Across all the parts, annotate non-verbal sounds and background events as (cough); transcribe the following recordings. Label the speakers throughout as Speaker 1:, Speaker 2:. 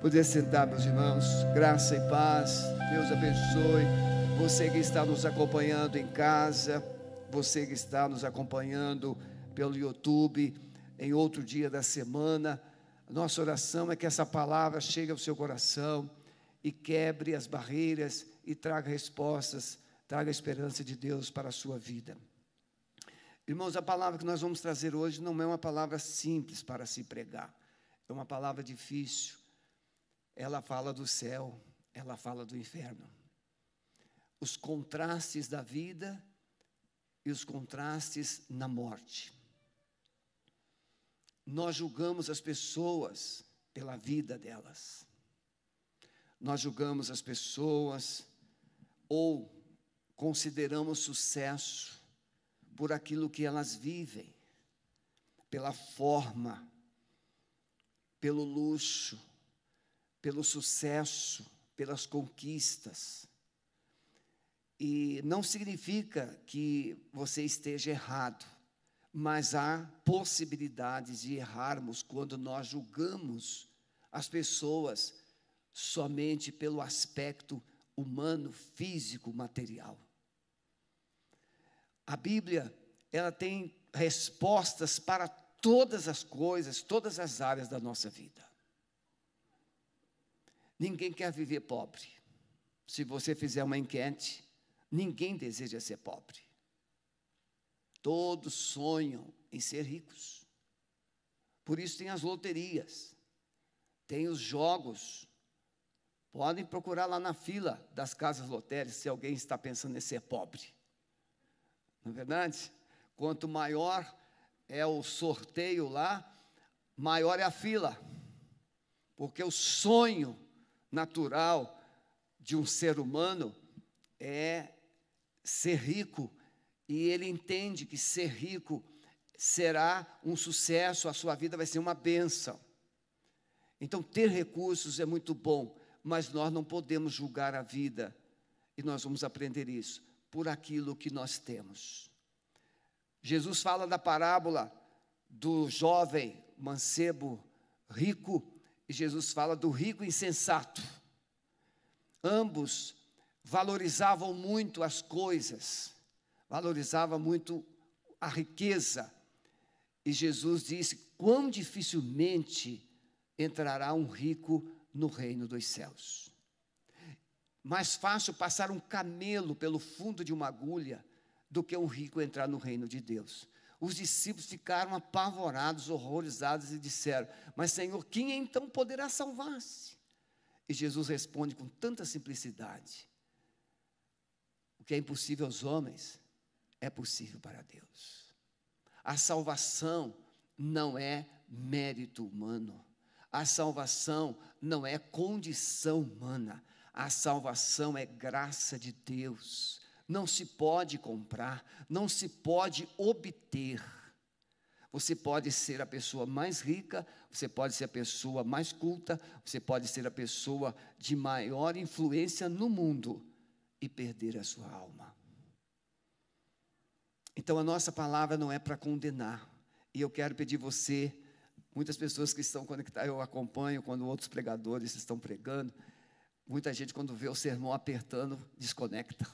Speaker 1: Poder sentar, meus irmãos, graça e paz, Deus abençoe. Você que está nos acompanhando em casa, você que está nos acompanhando pelo YouTube, em outro dia da semana, nossa oração é que essa palavra chegue ao seu coração e quebre as barreiras e traga respostas, traga a esperança de Deus para a sua vida. Irmãos, a palavra que nós vamos trazer hoje não é uma palavra simples para se pregar, é uma palavra difícil ela fala do céu, ela fala do inferno. Os contrastes da vida e os contrastes na morte. Nós julgamos as pessoas pela vida delas. Nós julgamos as pessoas ou consideramos sucesso por aquilo que elas vivem, pela forma, pelo luxo, pelo sucesso, pelas conquistas. E não significa que você esteja errado, mas há possibilidades de errarmos quando nós julgamos as pessoas somente pelo aspecto humano, físico, material. A Bíblia, ela tem respostas para todas as coisas, todas as áreas da nossa vida. Ninguém quer viver pobre. Se você fizer uma enquete, ninguém deseja ser pobre. Todos sonham em ser ricos. Por isso tem as loterias, tem os jogos. Podem procurar lá na fila das casas lotéricas se alguém está pensando em ser pobre. Não é verdade? Quanto maior é o sorteio lá, maior é a fila. Porque o sonho natural de um ser humano é ser rico, e ele entende que ser rico será um sucesso, a sua vida vai ser uma benção. Então, ter recursos é muito bom, mas nós não podemos julgar a vida, e nós vamos aprender isso, por aquilo que nós temos. Jesus fala da parábola do jovem mancebo rico Jesus fala do rico insensato. Ambos valorizavam muito as coisas, valorizavam muito a riqueza. E Jesus disse: quão dificilmente entrará um rico no reino dos céus. Mais fácil passar um camelo pelo fundo de uma agulha do que um rico entrar no reino de Deus. Os discípulos ficaram apavorados, horrorizados e disseram: Mas, Senhor, quem então poderá salvar-se? E Jesus responde com tanta simplicidade: O que é impossível aos homens é possível para Deus. A salvação não é mérito humano. A salvação não é condição humana. A salvação é graça de Deus não se pode comprar, não se pode obter. Você pode ser a pessoa mais rica, você pode ser a pessoa mais culta, você pode ser a pessoa de maior influência no mundo e perder a sua alma. Então a nossa palavra não é para condenar. E eu quero pedir você, muitas pessoas que estão conectadas, eu acompanho quando outros pregadores estão pregando, muita gente quando vê o sermão apertando, desconecta.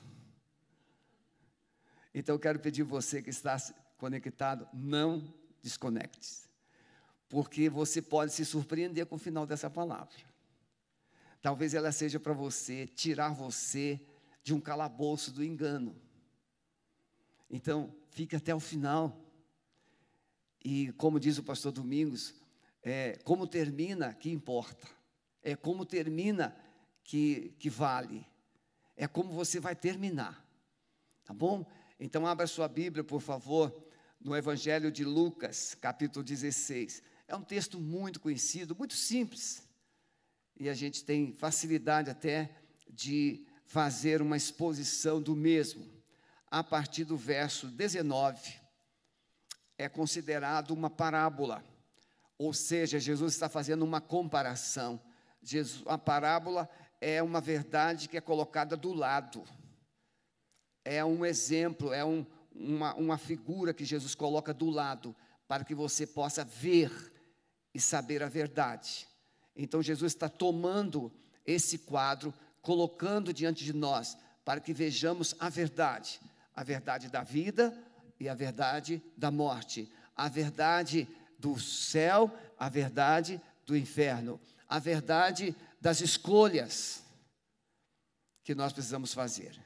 Speaker 1: Então eu quero pedir você que está conectado, não desconecte. Porque você pode se surpreender com o final dessa palavra. Talvez ela seja para você tirar você de um calabouço do engano. Então, fique até o final. E como diz o pastor Domingos, é, como termina que importa. É como termina que, que vale. É como você vai terminar. Tá bom? Então, abra sua Bíblia, por favor, no Evangelho de Lucas, capítulo 16. É um texto muito conhecido, muito simples. E a gente tem facilidade até de fazer uma exposição do mesmo. A partir do verso 19, é considerado uma parábola. Ou seja, Jesus está fazendo uma comparação. Jesus, a parábola é uma verdade que é colocada do lado é um exemplo, é um, uma, uma figura que Jesus coloca do lado, para que você possa ver e saber a verdade. Então Jesus está tomando esse quadro, colocando diante de nós, para que vejamos a verdade, a verdade da vida e a verdade da morte, a verdade do céu, a verdade do inferno, a verdade das escolhas que nós precisamos fazer.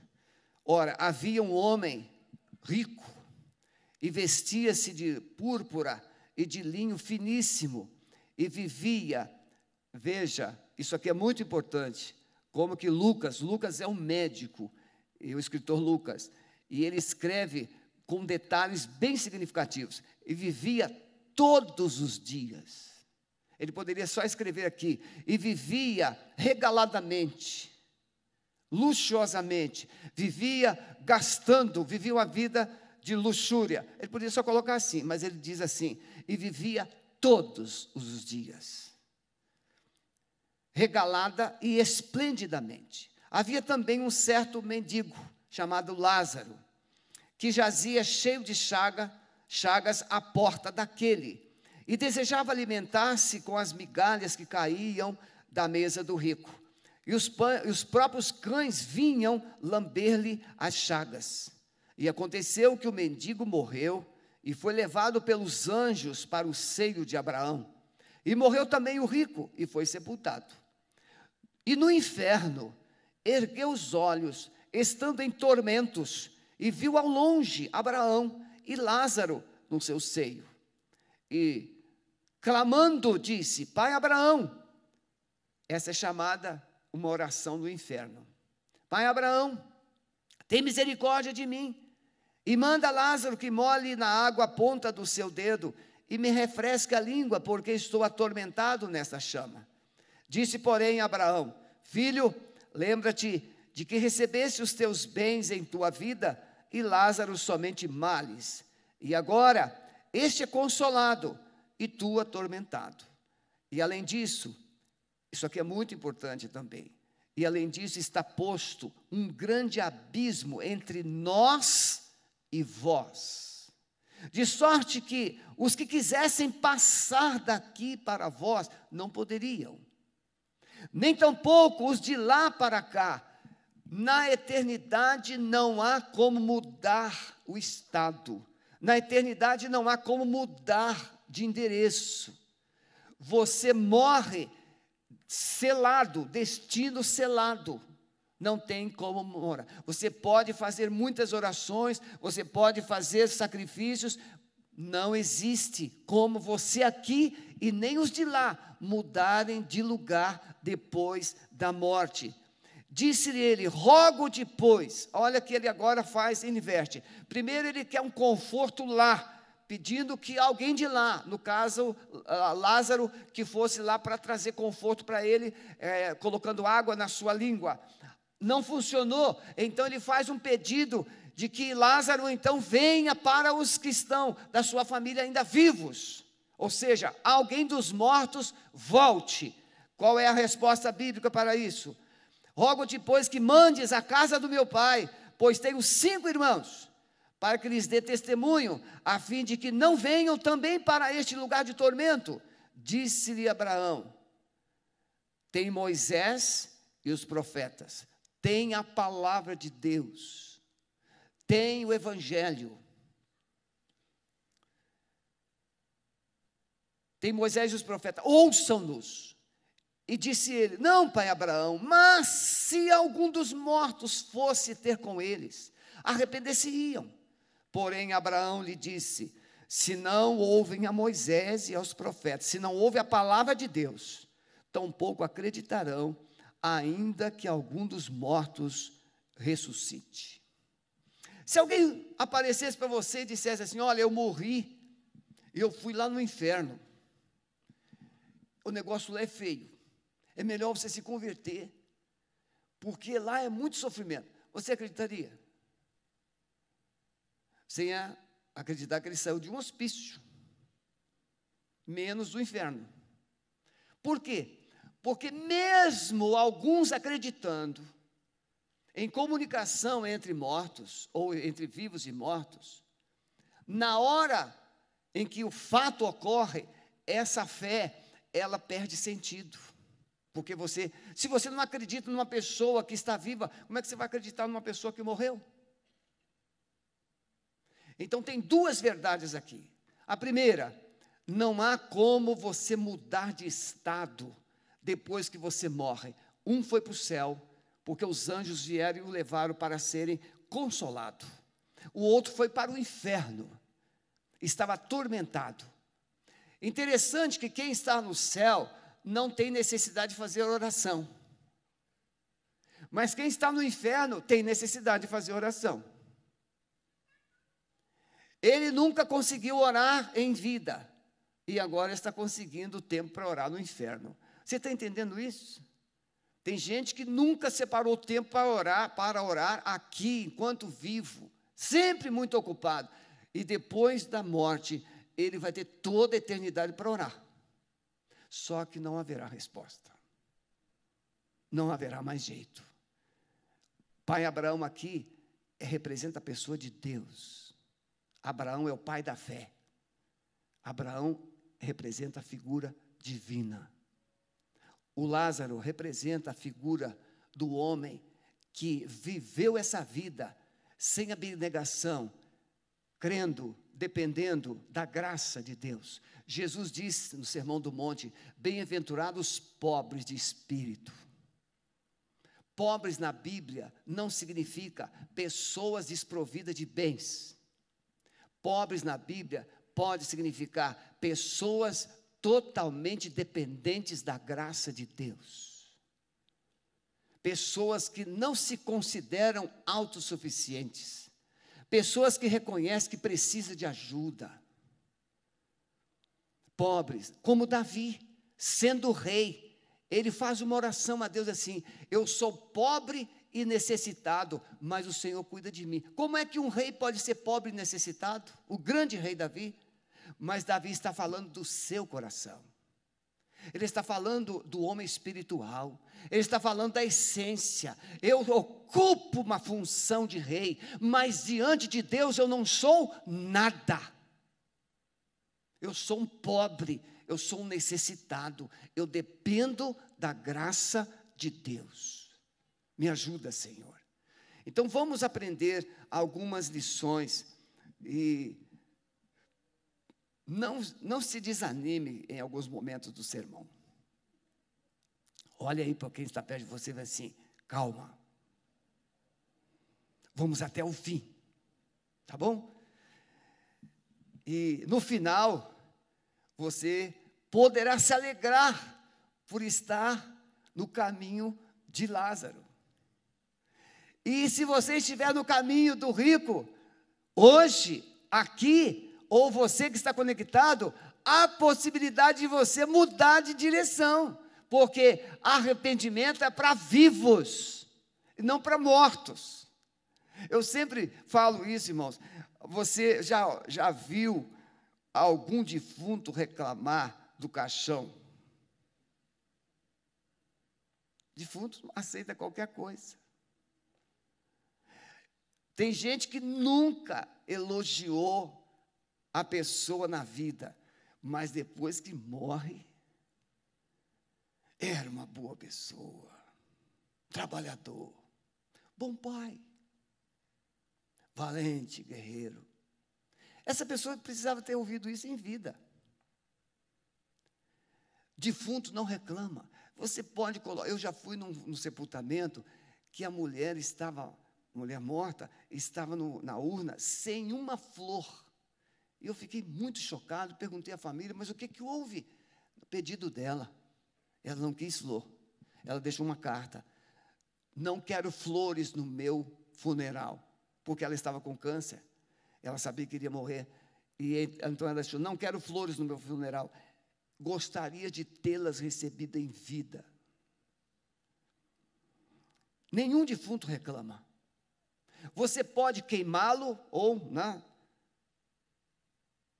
Speaker 1: Ora, havia um homem rico e vestia-se de púrpura e de linho finíssimo e vivia. Veja, isso aqui é muito importante. Como que Lucas, Lucas é um médico, e o escritor Lucas, e ele escreve com detalhes bem significativos. E vivia todos os dias. Ele poderia só escrever aqui. E vivia regaladamente, luxuosamente. Vivia gastando, vivia uma vida de luxúria. Ele poderia só colocar assim, mas ele diz assim: e vivia todos os dias, regalada e esplendidamente. Havia também um certo mendigo chamado Lázaro, que jazia cheio de chaga, chagas à porta daquele, e desejava alimentar-se com as migalhas que caíam da mesa do rico. E os, os próprios cães vinham lamber-lhe as chagas. E aconteceu que o mendigo morreu e foi levado pelos anjos para o seio de Abraão. E morreu também o rico e foi sepultado. E no inferno ergueu os olhos, estando em tormentos, e viu ao longe Abraão e Lázaro no seu seio. E clamando, disse: Pai Abraão, essa é chamada uma oração do inferno. Pai Abraão, tem misericórdia de mim e manda Lázaro que molhe na água a ponta do seu dedo e me refresque a língua, porque estou atormentado nessa chama. Disse, porém, Abraão: Filho, lembra-te de que recebeste os teus bens em tua vida e Lázaro somente males. E agora, este é consolado e tu atormentado. E além disso, isso aqui é muito importante também. E além disso, está posto um grande abismo entre nós e vós. De sorte que os que quisessem passar daqui para vós não poderiam, nem tampouco os de lá para cá. Na eternidade não há como mudar o estado, na eternidade não há como mudar de endereço. Você morre selado, destino selado não tem como morar. Você pode fazer muitas orações, você pode fazer sacrifícios, não existe como você aqui e nem os de lá mudarem de lugar depois da morte. Disse-lhe ele: Rogo depois. Olha que ele agora faz, inverte. Primeiro ele quer um conforto lá, pedindo que alguém de lá, no caso Lázaro, que fosse lá para trazer conforto para ele, é, colocando água na sua língua não funcionou, então ele faz um pedido de que Lázaro então venha para os cristãos da sua família ainda vivos. Ou seja, alguém dos mortos volte. Qual é a resposta bíblica para isso? Rogo depois que mandes à casa do meu pai, pois tenho cinco irmãos, para que lhes dê testemunho, a fim de que não venham também para este lugar de tormento. Disse-lhe Abraão: Tem Moisés e os profetas tem a palavra de Deus, tem o Evangelho. Tem Moisés e os profetas, ouçam-nos. E disse ele: Não, pai Abraão, mas se algum dos mortos fosse ter com eles, arrepender-se-iam. Porém, Abraão lhe disse: Se não ouvem a Moisés e aos profetas, se não ouvem a palavra de Deus, tampouco acreditarão ainda que algum dos mortos ressuscite. Se alguém aparecesse para você e dissesse assim: Olha, eu morri, eu fui lá no inferno, o negócio lá é feio, é melhor você se converter, porque lá é muito sofrimento. Você acreditaria? Sem acreditar que ele saiu de um hospício, menos do inferno. Por quê? Porque, mesmo alguns acreditando em comunicação entre mortos, ou entre vivos e mortos, na hora em que o fato ocorre, essa fé, ela perde sentido. Porque você, se você não acredita numa pessoa que está viva, como é que você vai acreditar numa pessoa que morreu? Então tem duas verdades aqui. A primeira, não há como você mudar de estado depois que você morre. Um foi para o céu, porque os anjos vieram e o levaram para serem consolado. O outro foi para o inferno, estava atormentado. Interessante que quem está no céu não tem necessidade de fazer oração. Mas quem está no inferno tem necessidade de fazer oração. Ele nunca conseguiu orar em vida e agora está conseguindo tempo para orar no inferno. Você está entendendo isso? Tem gente que nunca separou tempo para orar, para orar aqui enquanto vivo, sempre muito ocupado. E depois da morte, ele vai ter toda a eternidade para orar. Só que não haverá resposta. Não haverá mais jeito. Pai Abraão aqui representa a pessoa de Deus. Abraão é o pai da fé. Abraão representa a figura divina. O Lázaro representa a figura do homem que viveu essa vida sem abnegação, crendo, dependendo da graça de Deus. Jesus disse no Sermão do Monte: Bem-aventurados pobres de espírito. Pobres na Bíblia não significa pessoas desprovidas de bens. Pobres na Bíblia pode significar pessoas totalmente dependentes da graça de Deus. Pessoas que não se consideram autossuficientes. Pessoas que reconhecem que precisa de ajuda. Pobres, como Davi, sendo rei, ele faz uma oração a Deus assim: Eu sou pobre e necessitado, mas o Senhor cuida de mim. Como é que um rei pode ser pobre e necessitado? O grande rei Davi. Mas Davi está falando do seu coração. Ele está falando do homem espiritual. Ele está falando da essência. Eu ocupo uma função de rei, mas diante de Deus eu não sou nada. Eu sou um pobre, eu sou um necessitado. Eu dependo da graça de Deus. Me ajuda, Senhor. Então vamos aprender algumas lições e não, não se desanime em alguns momentos do sermão. Olha aí para quem está perto de você e vai assim: calma. Vamos até o fim. Tá bom? E no final, você poderá se alegrar por estar no caminho de Lázaro. E se você estiver no caminho do rico, hoje, aqui, ou você que está conectado, há possibilidade de você mudar de direção, porque arrependimento é para vivos, não para mortos. Eu sempre falo isso, irmãos. Você já, já viu algum defunto reclamar do caixão? Defunto aceita qualquer coisa. Tem gente que nunca elogiou a pessoa na vida, mas depois que morre, era uma boa pessoa, trabalhador, bom pai, valente, guerreiro. Essa pessoa precisava ter ouvido isso em vida. Defunto não reclama. Você pode colocar. Eu já fui num, num sepultamento que a mulher estava, mulher morta, estava no, na urna sem uma flor. E eu fiquei muito chocado, perguntei à família, mas o que, que houve? No pedido dela. Ela não quis flor. Ela deixou uma carta. Não quero flores no meu funeral, porque ela estava com câncer. Ela sabia que iria morrer. E então ela deixou: Não quero flores no meu funeral. Gostaria de tê-las recebida em vida. Nenhum defunto reclama. Você pode queimá-lo ou né,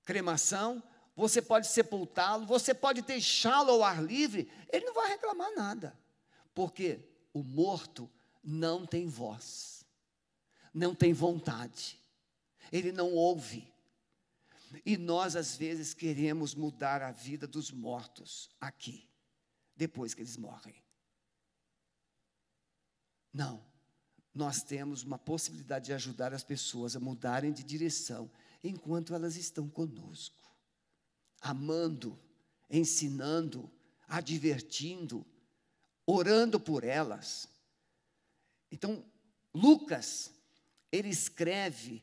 Speaker 1: cremação, você pode sepultá-lo, você pode deixá-lo ao ar livre, ele não vai reclamar nada, porque o morto não tem voz, não tem vontade, ele não ouve. E nós, às vezes, queremos mudar a vida dos mortos aqui. depois que eles morrem. Não. Nós temos uma possibilidade de ajudar as pessoas a mudarem de direção enquanto elas estão conosco, amando, ensinando, advertindo, orando por elas. Então, Lucas, ele escreve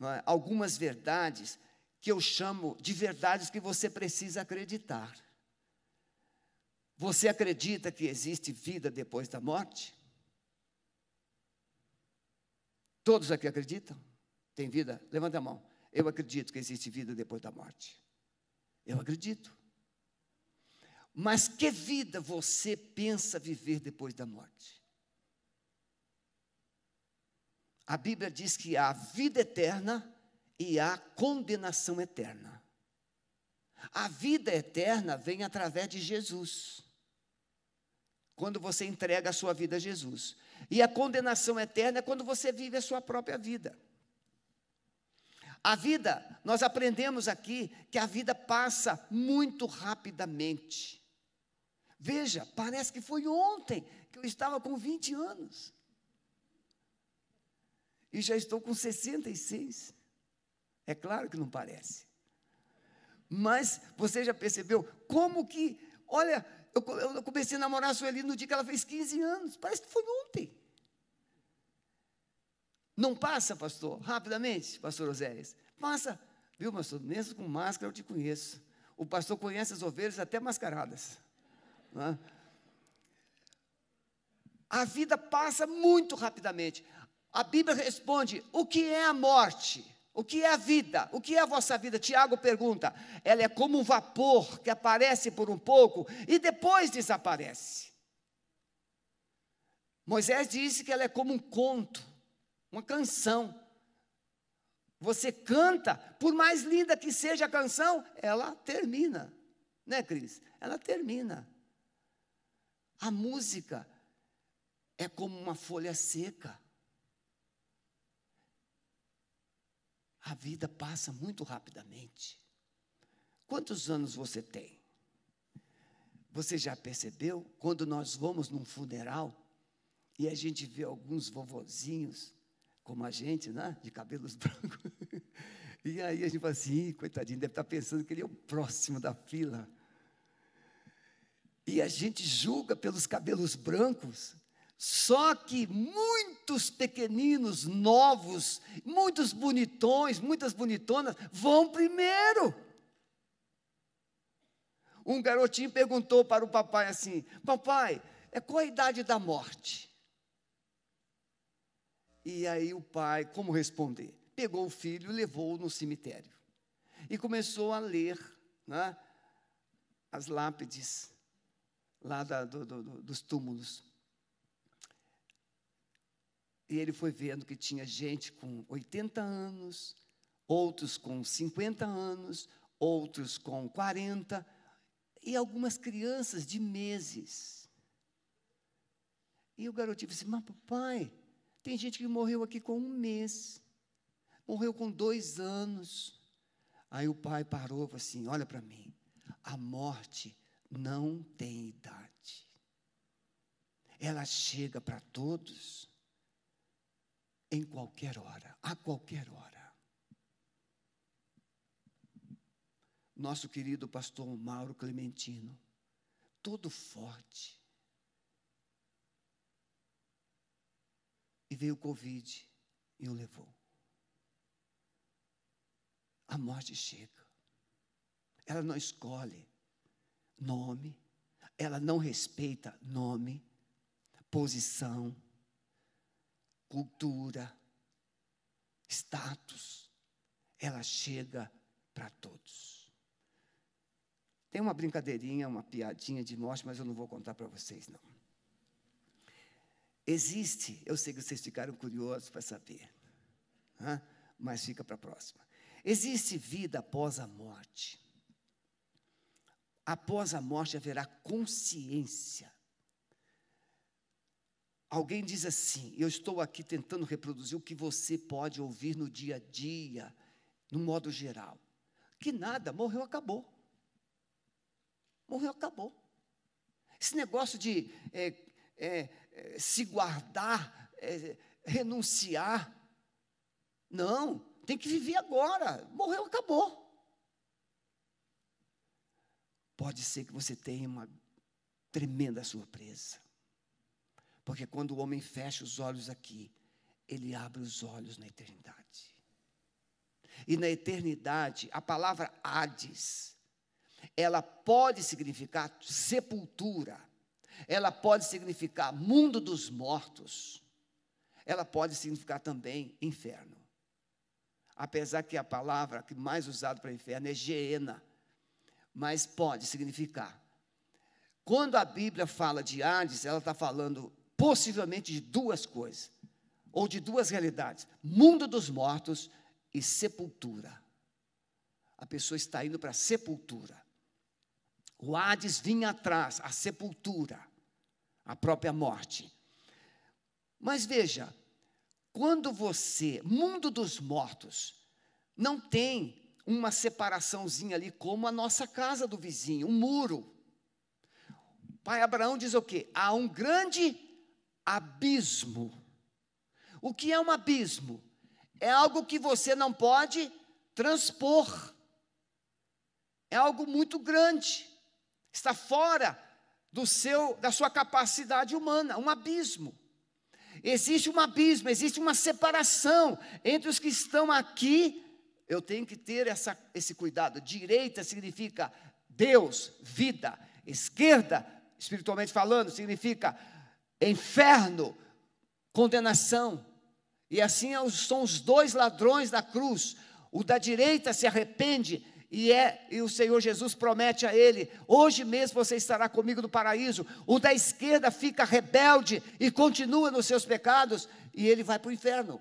Speaker 1: é, algumas verdades que eu chamo de verdades que você precisa acreditar. Você acredita que existe vida depois da morte? Todos aqui acreditam? Tem vida? Levanta a mão. Eu acredito que existe vida depois da morte. Eu acredito. Mas que vida você pensa viver depois da morte? A Bíblia diz que há vida eterna e há condenação eterna. A vida eterna vem através de Jesus. Quando você entrega a sua vida a Jesus. E a condenação eterna é quando você vive a sua própria vida. A vida, nós aprendemos aqui que a vida passa muito rapidamente. Veja, parece que foi ontem que eu estava com 20 anos. E já estou com 66. É claro que não parece. Mas você já percebeu como que, olha, eu, eu comecei a namorar a Sueli no dia que ela fez 15 anos. Parece que foi ontem. Não passa, pastor? Rapidamente, pastor Oséias. Passa. Viu, pastor? Mesmo com máscara eu te conheço. O pastor conhece as ovelhas até mascaradas. É? A vida passa muito rapidamente. A Bíblia responde: o que é a morte? O que é a vida? O que é a vossa vida? Tiago pergunta. Ela é como um vapor que aparece por um pouco e depois desaparece. Moisés disse que ela é como um conto uma canção. Você canta, por mais linda que seja a canção, ela termina. Né, Cris? Ela termina. A música é como uma folha seca. A vida passa muito rapidamente. Quantos anos você tem? Você já percebeu quando nós vamos num funeral e a gente vê alguns vovozinhos como a gente, né? De cabelos (laughs) brancos. E aí a gente fala assim, coitadinho, deve estar pensando que ele é o próximo da fila. E a gente julga pelos cabelos brancos. Só que muitos pequeninos, novos, muitos bonitões, muitas bonitonas vão primeiro. Um garotinho perguntou para o papai assim: Papai, é qual a idade da morte? E aí o pai, como responder? Pegou o filho e levou-o no cemitério. E começou a ler né, as lápides lá da, do, do, dos túmulos. E ele foi vendo que tinha gente com 80 anos, outros com 50 anos, outros com 40, e algumas crianças de meses. E o garotinho disse: Mas papai, tem gente que morreu aqui com um mês, morreu com dois anos. Aí o pai parou e falou assim: Olha para mim, a morte não tem idade. Ela chega para todos em qualquer hora, a qualquer hora. Nosso querido pastor Mauro Clementino, todo forte, E veio o Covid e o levou. A morte chega. Ela não escolhe nome, ela não respeita nome, posição, cultura, status. Ela chega para todos. Tem uma brincadeirinha, uma piadinha de morte, mas eu não vou contar para vocês, não. Existe, eu sei que vocês ficaram curiosos para saber, mas fica para a próxima. Existe vida após a morte. Após a morte haverá consciência. Alguém diz assim: eu estou aqui tentando reproduzir o que você pode ouvir no dia a dia, no modo geral. Que nada, morreu, acabou. Morreu, acabou. Esse negócio de é, é, é, se guardar, é, renunciar. Não, tem que viver agora. Morreu, acabou. Pode ser que você tenha uma tremenda surpresa. Porque quando o homem fecha os olhos aqui, ele abre os olhos na eternidade. E na eternidade, a palavra Hades, ela pode significar sepultura, ela pode significar mundo dos mortos, ela pode significar também inferno. Apesar que a palavra que mais usada para inferno é Geena, mas pode significar. Quando a Bíblia fala de Hades, ela está falando possivelmente de duas coisas, ou de duas realidades: mundo dos mortos e sepultura. A pessoa está indo para a sepultura. O Hades vinha atrás, a sepultura, a própria morte. Mas veja, quando você, mundo dos mortos, não tem uma separaçãozinha ali, como a nossa casa do vizinho, um muro. Pai Abraão diz o quê? Há um grande abismo. O que é um abismo? É algo que você não pode transpor. É algo muito grande. Está fora do seu da sua capacidade humana, um abismo. Existe um abismo, existe uma separação entre os que estão aqui. Eu tenho que ter essa, esse cuidado. Direita significa Deus, vida. Esquerda, espiritualmente falando, significa inferno, condenação. E assim é são os dois ladrões da cruz. O da direita se arrepende e é e o Senhor Jesus promete a ele: hoje mesmo você estará comigo no paraíso. O da esquerda fica rebelde e continua nos seus pecados e ele vai para o inferno.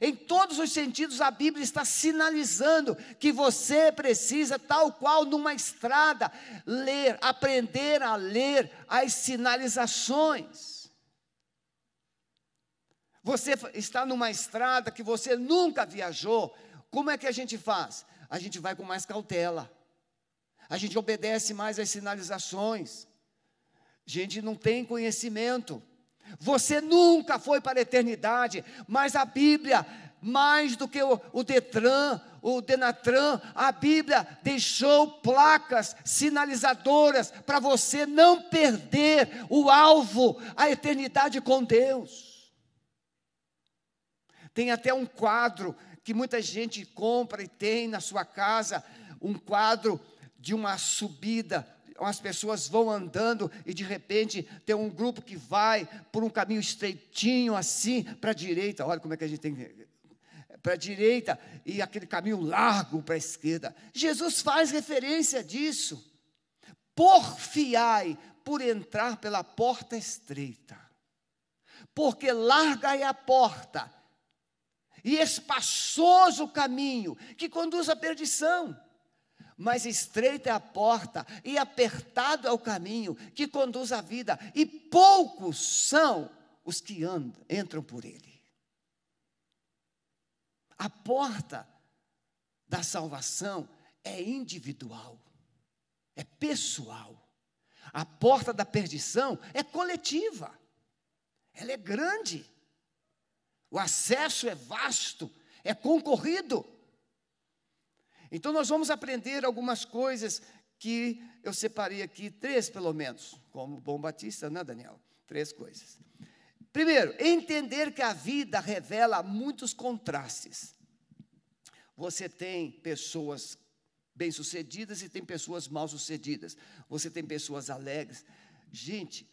Speaker 1: Em todos os sentidos, a Bíblia está sinalizando que você precisa, tal qual numa estrada, ler, aprender a ler as sinalizações. Você está numa estrada que você nunca viajou, como é que a gente faz? a gente vai com mais cautela, a gente obedece mais às sinalizações, a gente não tem conhecimento. Você nunca foi para a eternidade, mas a Bíblia, mais do que o, o Detran, o Denatran, a Bíblia deixou placas sinalizadoras para você não perder o alvo, a eternidade com Deus. Tem até um quadro que muita gente compra e tem na sua casa um quadro de uma subida, as pessoas vão andando e de repente tem um grupo que vai por um caminho estreitinho assim para a direita. Olha como é que a gente tem para a direita e aquele caminho largo para a esquerda. Jesus faz referência disso. Porfiai por entrar pela porta estreita, porque larga é a porta e espaçoso o caminho que conduz à perdição. Mas estreita é a porta e apertado é o caminho que conduz à vida, e poucos são os que andam, entram por ele. A porta da salvação é individual, é pessoal. A porta da perdição é coletiva, ela é grande. O acesso é vasto, é concorrido. Então, nós vamos aprender algumas coisas que eu separei aqui, três pelo menos, como bom batista, né, Daniel? Três coisas. Primeiro, entender que a vida revela muitos contrastes. Você tem pessoas bem-sucedidas e tem pessoas mal-sucedidas. Você tem pessoas alegres. Gente,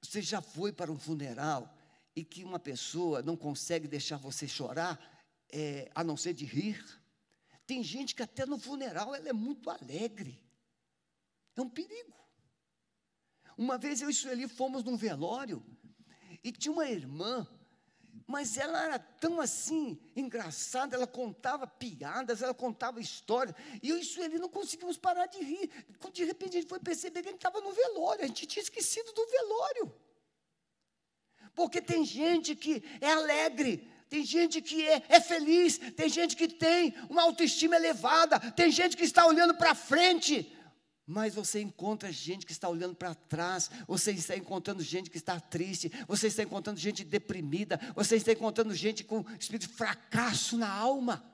Speaker 1: você já foi para um funeral e que uma pessoa não consegue deixar você chorar, é, a não ser de rir. Tem gente que até no funeral ela é muito alegre. É um perigo. Uma vez eu e Sueli fomos num velório e tinha uma irmã, mas ela era tão assim engraçada, ela contava piadas, ela contava histórias, e eu e Sueli não conseguimos parar de rir. De repente a gente foi perceber que a gente estava no velório, a gente tinha esquecido do velório. Porque tem gente que é alegre, tem gente que é, é, feliz, tem gente que tem uma autoestima elevada, tem gente que está olhando para frente, mas você encontra gente que está olhando para trás, você está encontrando gente que está triste, você está encontrando gente deprimida, você está encontrando gente com espírito de fracasso na alma.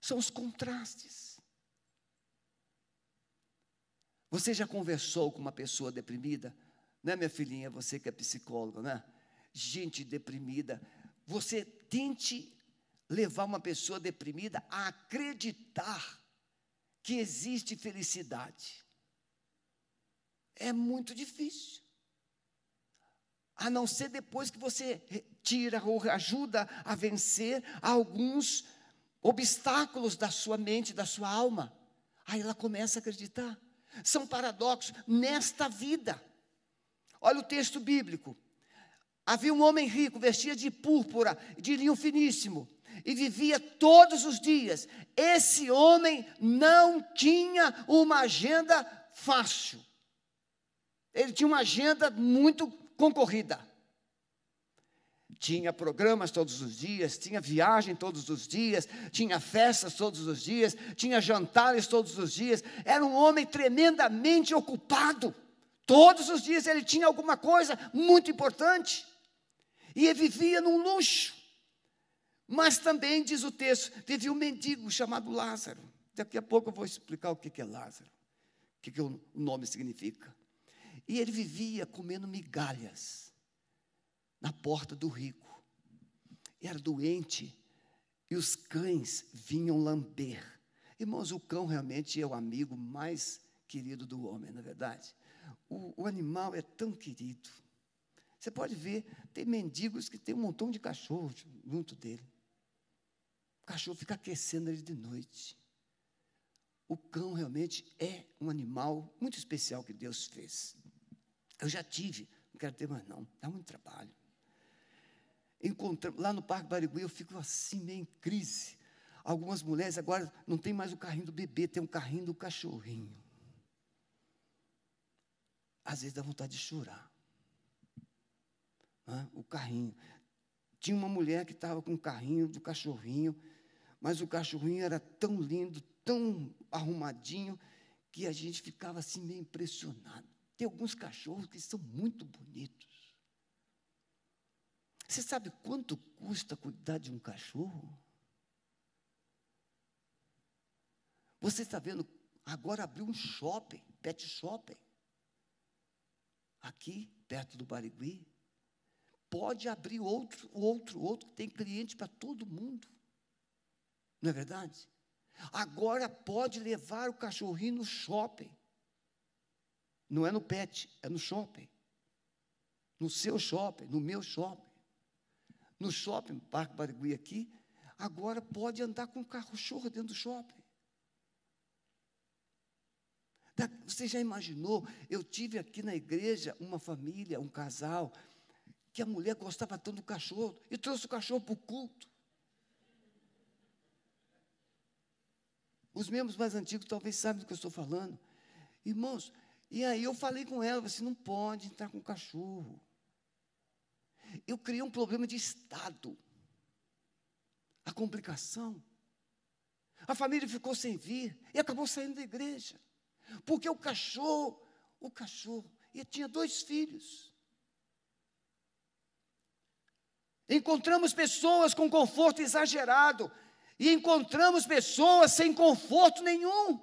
Speaker 1: São os contrastes. Você já conversou com uma pessoa deprimida? Né, minha filhinha, você que é psicóloga, né? Gente deprimida. Você tente levar uma pessoa deprimida a acreditar que existe felicidade. É muito difícil. A não ser depois que você tira ou ajuda a vencer alguns obstáculos da sua mente, da sua alma. Aí ela começa a acreditar. São paradoxos nesta vida. Olha o texto bíblico. Havia um homem rico, vestia de púrpura, de linho finíssimo, e vivia todos os dias. Esse homem não tinha uma agenda fácil. Ele tinha uma agenda muito concorrida. Tinha programas todos os dias, tinha viagem todos os dias, tinha festas todos os dias, tinha jantares todos os dias. Era um homem tremendamente ocupado. Todos os dias ele tinha alguma coisa muito importante. E ele vivia num luxo. Mas também, diz o texto, vivia um mendigo chamado Lázaro. Daqui a pouco eu vou explicar o que é Lázaro, o que, que o nome significa. E ele vivia comendo migalhas na porta do rico. Era doente e os cães vinham lamber. Irmãos, o cão realmente é o amigo mais querido do homem, na é verdade. O, o, animal é tão querido. Você pode ver, tem mendigos que tem um montão de cachorros junto dele. O cachorro fica aquecendo ele de noite. O cão realmente é um animal muito especial que Deus fez. Eu já tive, não quero ter mais não, dá muito trabalho. Encontramos, lá no Parque Barigui eu fico assim, meio em crise. Algumas mulheres agora não tem mais o carrinho do bebê, tem um carrinho do cachorrinho. Às vezes dá vontade de chorar. O carrinho. Tinha uma mulher que estava com um carrinho do cachorrinho, mas o cachorrinho era tão lindo, tão arrumadinho, que a gente ficava assim meio impressionado. Tem alguns cachorros que são muito bonitos. Você sabe quanto custa cuidar de um cachorro? Você está vendo, agora abriu um shopping, pet shopping, aqui perto do Barigui. Pode abrir outro, outro, outro, tem cliente para todo mundo. Não é verdade? Agora pode levar o cachorrinho no shopping. Não é no pet, é no shopping. No seu shopping, no meu shopping. No shopping, Parque Barigui aqui, agora pode andar com um cachorro dentro do shopping. Você já imaginou? Eu tive aqui na igreja uma família, um casal, que a mulher gostava tanto do cachorro e trouxe o cachorro para o culto. Os membros mais antigos talvez sabem do que eu estou falando. Irmãos, e aí eu falei com ela, você não pode entrar com cachorro. Eu criei um problema de Estado. A complicação. A família ficou sem vir e acabou saindo da igreja. Porque o cachorro, o cachorro, e tinha dois filhos. Encontramos pessoas com conforto exagerado e encontramos pessoas sem conforto nenhum.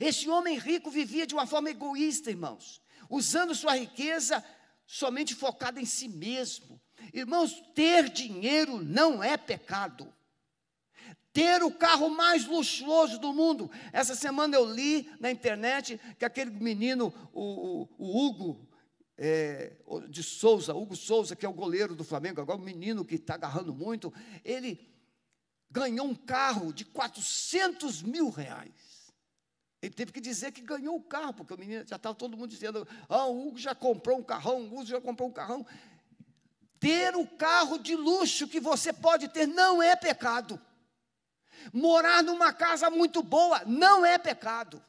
Speaker 1: Este homem rico vivia de uma forma egoísta, irmãos, usando sua riqueza somente focada em si mesmo. Irmãos, ter dinheiro não é pecado. Ter o carro mais luxuoso do mundo. Essa semana eu li na internet que aquele menino, o, o, o Hugo, é, de Souza, Hugo Souza, que é o goleiro do Flamengo, agora o menino que está agarrando muito, ele ganhou um carro de 400 mil reais. Ele teve que dizer que ganhou o carro, porque o menino já estava todo mundo dizendo: ah, o Hugo já comprou um carrão, o Hugo já comprou um carrão. Ter o carro de luxo que você pode ter não é pecado. Morar numa casa muito boa não é pecado.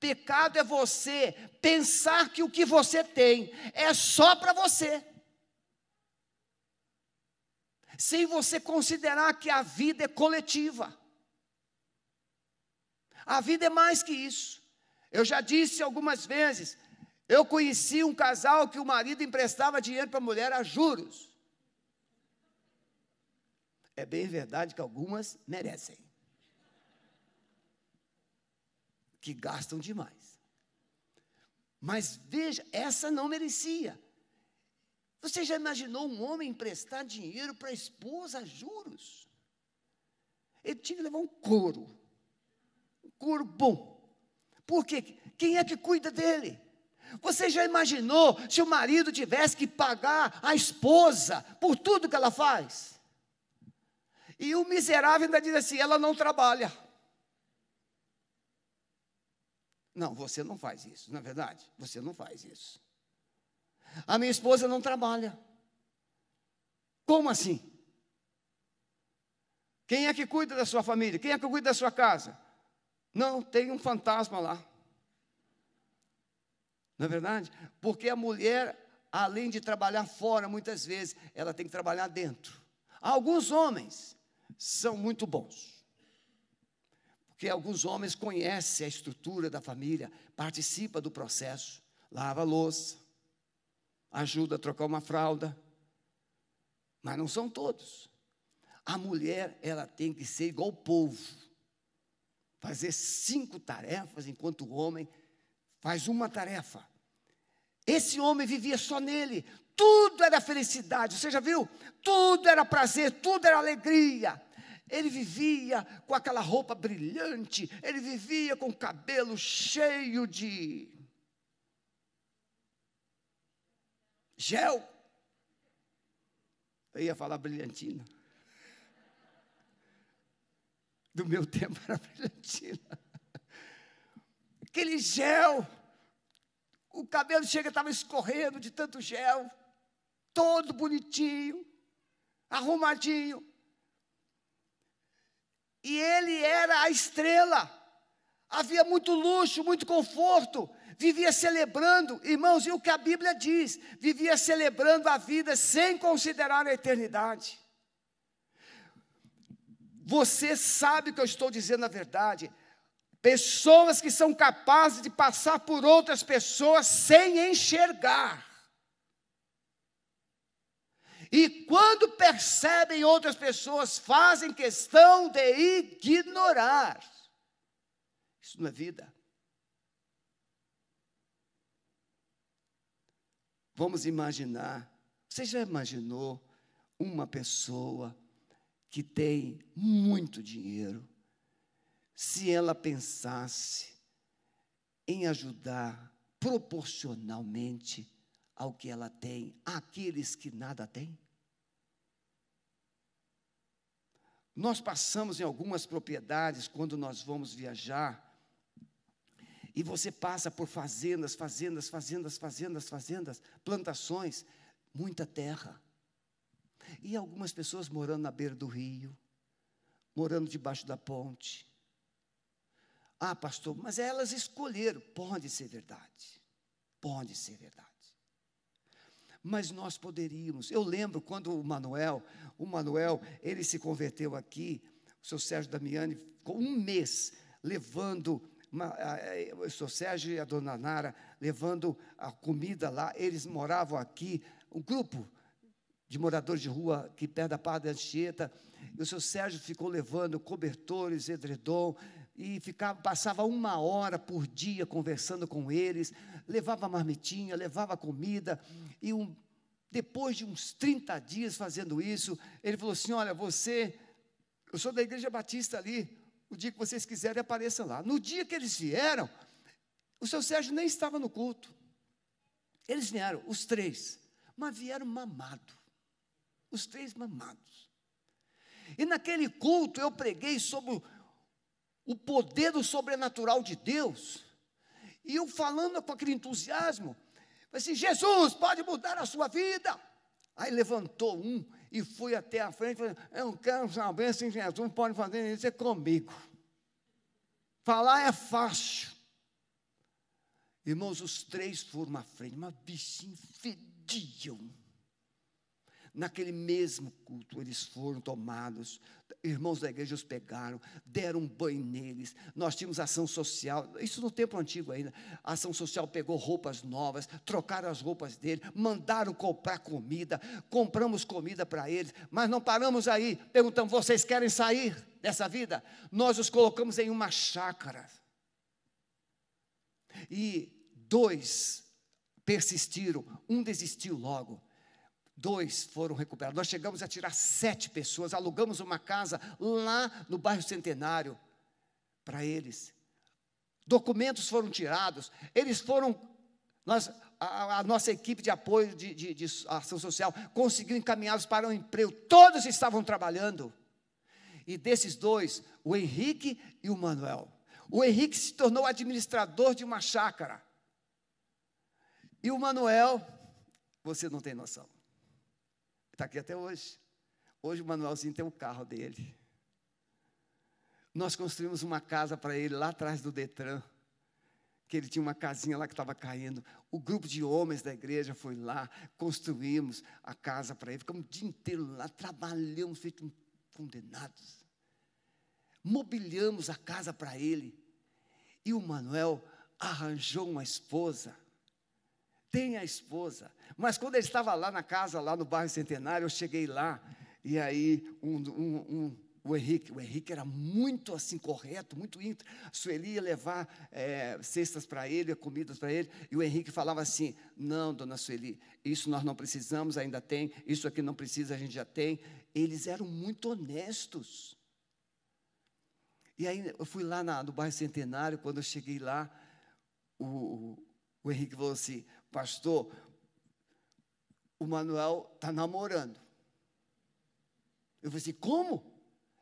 Speaker 1: Pecado é você pensar que o que você tem é só para você. Sem você considerar que a vida é coletiva. A vida é mais que isso. Eu já disse algumas vezes, eu conheci um casal que o marido emprestava dinheiro para a mulher a juros. É bem verdade que algumas merecem. Que gastam demais. Mas veja, essa não merecia. Você já imaginou um homem emprestar dinheiro para a esposa a juros? Ele tinha que levar um couro. Um couro bom. Por quê? Quem é que cuida dele? Você já imaginou se o marido tivesse que pagar a esposa por tudo que ela faz? E o miserável ainda diz assim: ela não trabalha. Não, você não faz isso, não é verdade? Você não faz isso. A minha esposa não trabalha. Como assim? Quem é que cuida da sua família? Quem é que cuida da sua casa? Não, tem um fantasma lá. Não é verdade? Porque a mulher, além de trabalhar fora, muitas vezes, ela tem que trabalhar dentro. Alguns homens são muito bons. Porque alguns homens conhecem a estrutura da família, participa do processo, lava a louça, ajuda a trocar uma fralda. Mas não são todos. A mulher, ela tem que ser igual o povo. Fazer cinco tarefas, enquanto o homem faz uma tarefa. Esse homem vivia só nele, tudo era felicidade, você já viu? Tudo era prazer, tudo era alegria. Ele vivia com aquela roupa brilhante, ele vivia com o cabelo cheio de gel. Eu ia falar brilhantina. Do meu tempo era brilhantina. Aquele gel. O cabelo chega, estava escorrendo de tanto gel. Todo bonitinho, arrumadinho. E ele era a estrela. Havia muito luxo, muito conforto. Vivia celebrando, irmãos, e o que a Bíblia diz? Vivia celebrando a vida sem considerar a eternidade. Você sabe que eu estou dizendo a verdade. Pessoas que são capazes de passar por outras pessoas sem enxergar. E quando percebem outras pessoas, fazem questão de ignorar. Isso não é vida. Vamos imaginar. Você já imaginou uma pessoa que tem muito dinheiro? Se ela pensasse em ajudar proporcionalmente ao que ela tem, àqueles que nada têm? Nós passamos em algumas propriedades quando nós vamos viajar, e você passa por fazendas, fazendas, fazendas, fazendas, fazendas, plantações, muita terra. E algumas pessoas morando na beira do rio, morando debaixo da ponte. Ah, pastor, mas elas escolheram. Pode ser verdade. Pode ser verdade mas nós poderíamos. Eu lembro quando o Manuel, o Manuel, ele se converteu aqui, o seu Sérgio Damiani ficou um mês levando uma, o seu Sérgio e a dona Nara levando a comida lá, eles moravam aqui, um grupo de moradores de rua aqui perto da Parada da Anchieta, e o seu Sérgio ficou levando cobertores, edredom, e ficava, passava uma hora por dia conversando com eles, levava marmitinha, levava comida, e um, depois de uns 30 dias fazendo isso, ele falou assim: Olha, você, eu sou da Igreja Batista ali, o dia que vocês quiserem, apareçam lá. No dia que eles vieram, o seu Sérgio nem estava no culto. Eles vieram, os três, mas vieram mamados. Os três mamados. E naquele culto eu preguei sobre o poder do sobrenatural de Deus. E eu falando com aquele entusiasmo, assim, Jesus pode mudar a sua vida. Aí levantou um e foi até a frente falou, eu quero saber se Jesus pode fazer isso comigo. Falar é fácil. Irmãos, os três foram à frente, mas bichinhos fediam. Naquele mesmo culto, eles foram tomados. Irmãos da igreja os pegaram, deram um banho neles. Nós tínhamos ação social, isso no tempo antigo ainda. A ação social pegou roupas novas, trocaram as roupas dele, mandaram comprar comida, compramos comida para eles, mas não paramos aí. Perguntamos: vocês querem sair dessa vida? Nós os colocamos em uma chácara. E dois persistiram, um desistiu logo. Dois foram recuperados. Nós chegamos a tirar sete pessoas, alugamos uma casa lá no bairro Centenário para eles. Documentos foram tirados, eles foram. Nós, a, a nossa equipe de apoio de, de, de ação social conseguiu encaminhá-los para um emprego. Todos estavam trabalhando. E desses dois, o Henrique e o Manuel. O Henrique se tornou administrador de uma chácara. E o Manuel, você não tem noção. Está aqui até hoje. Hoje o Manuelzinho tem o carro dele. Nós construímos uma casa para ele lá atrás do Detran. Que ele tinha uma casinha lá que estava caindo. O grupo de homens da igreja foi lá, construímos a casa para ele. Ficamos o dia inteiro lá, trabalhamos, feito condenados. Mobiliamos a casa para ele. E o Manuel arranjou uma esposa tem a esposa. Mas quando ele estava lá na casa, lá no bairro Centenário, eu cheguei lá, e aí um, um, um, o Henrique, o Henrique era muito assim correto, muito íntegro. A Sueli ia levar é, cestas para ele, comidas para ele, e o Henrique falava assim: Não, dona Sueli, isso nós não precisamos, ainda tem, isso aqui não precisa, a gente já tem. Eles eram muito honestos. E aí eu fui lá na, no bairro Centenário, quando eu cheguei lá, o, o Henrique falou assim: pastor, o Manuel está namorando. Eu falei assim, como?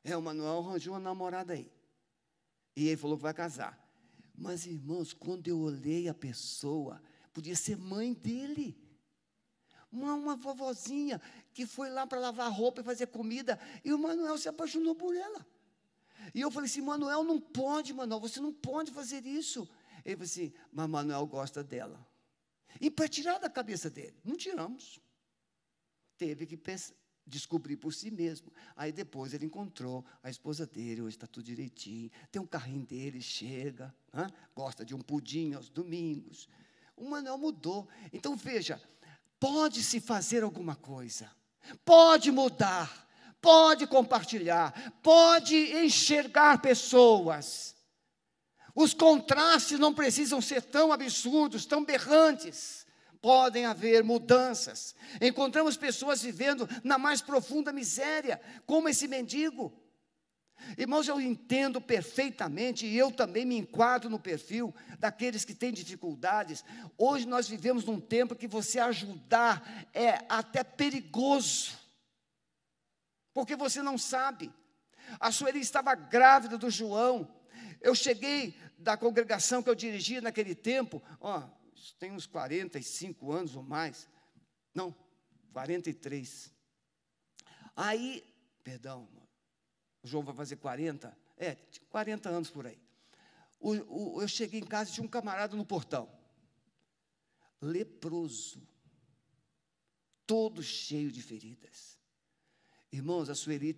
Speaker 1: É, o Manuel arranjou uma namorada aí. E ele falou que vai casar. Mas, irmãos, quando eu olhei a pessoa, podia ser mãe dele. Uma, uma vovozinha que foi lá para lavar roupa e fazer comida, e o Manuel se apaixonou por ela. E eu falei assim, Manuel, não pode, Manuel, você não pode fazer isso. Ele falou assim, mas Manuel gosta dela. E para tirar da cabeça dele, não tiramos. Teve que descobrir por si mesmo. Aí depois ele encontrou a esposa dele, hoje está tudo direitinho, tem um carrinho dele, chega, gosta de um pudim aos domingos. O Manuel mudou. Então veja, pode-se fazer alguma coisa, pode mudar, pode compartilhar, pode enxergar pessoas. Os contrastes não precisam ser tão absurdos, tão berrantes. Podem haver mudanças. Encontramos pessoas vivendo na mais profunda miséria, como esse mendigo. Irmãos, eu entendo perfeitamente, e eu também me enquadro no perfil daqueles que têm dificuldades. Hoje nós vivemos num tempo que você ajudar é até perigoso, porque você não sabe. A Sueli estava grávida do João. Eu cheguei da congregação que eu dirigia naquele tempo, ó, tem uns 45 anos ou mais, não, 43. Aí, perdão, o João vai fazer 40, é, 40 anos por aí. O, o, eu cheguei em casa e tinha um camarada no portão, leproso, todo cheio de feridas. Irmãos, a Sueli,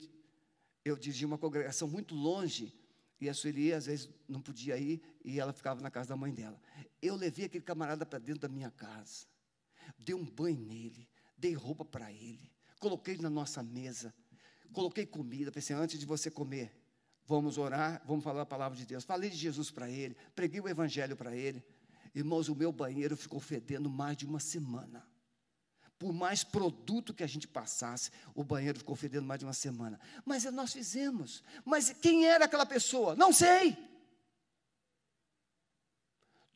Speaker 1: eu dirigia uma congregação muito longe e a Sueli, às vezes, não podia ir e ela ficava na casa da mãe dela. Eu levei aquele camarada para dentro da minha casa, dei um banho nele, dei roupa para ele, coloquei na nossa mesa, coloquei comida. Pensei, antes de você comer, vamos orar, vamos falar a palavra de Deus. Falei de Jesus para ele, preguei o evangelho para ele. Irmãos, o meu banheiro ficou fedendo mais de uma semana. Por mais produto que a gente passasse, o banheiro ficou fedendo mais de uma semana. Mas nós fizemos. Mas quem era aquela pessoa? Não sei.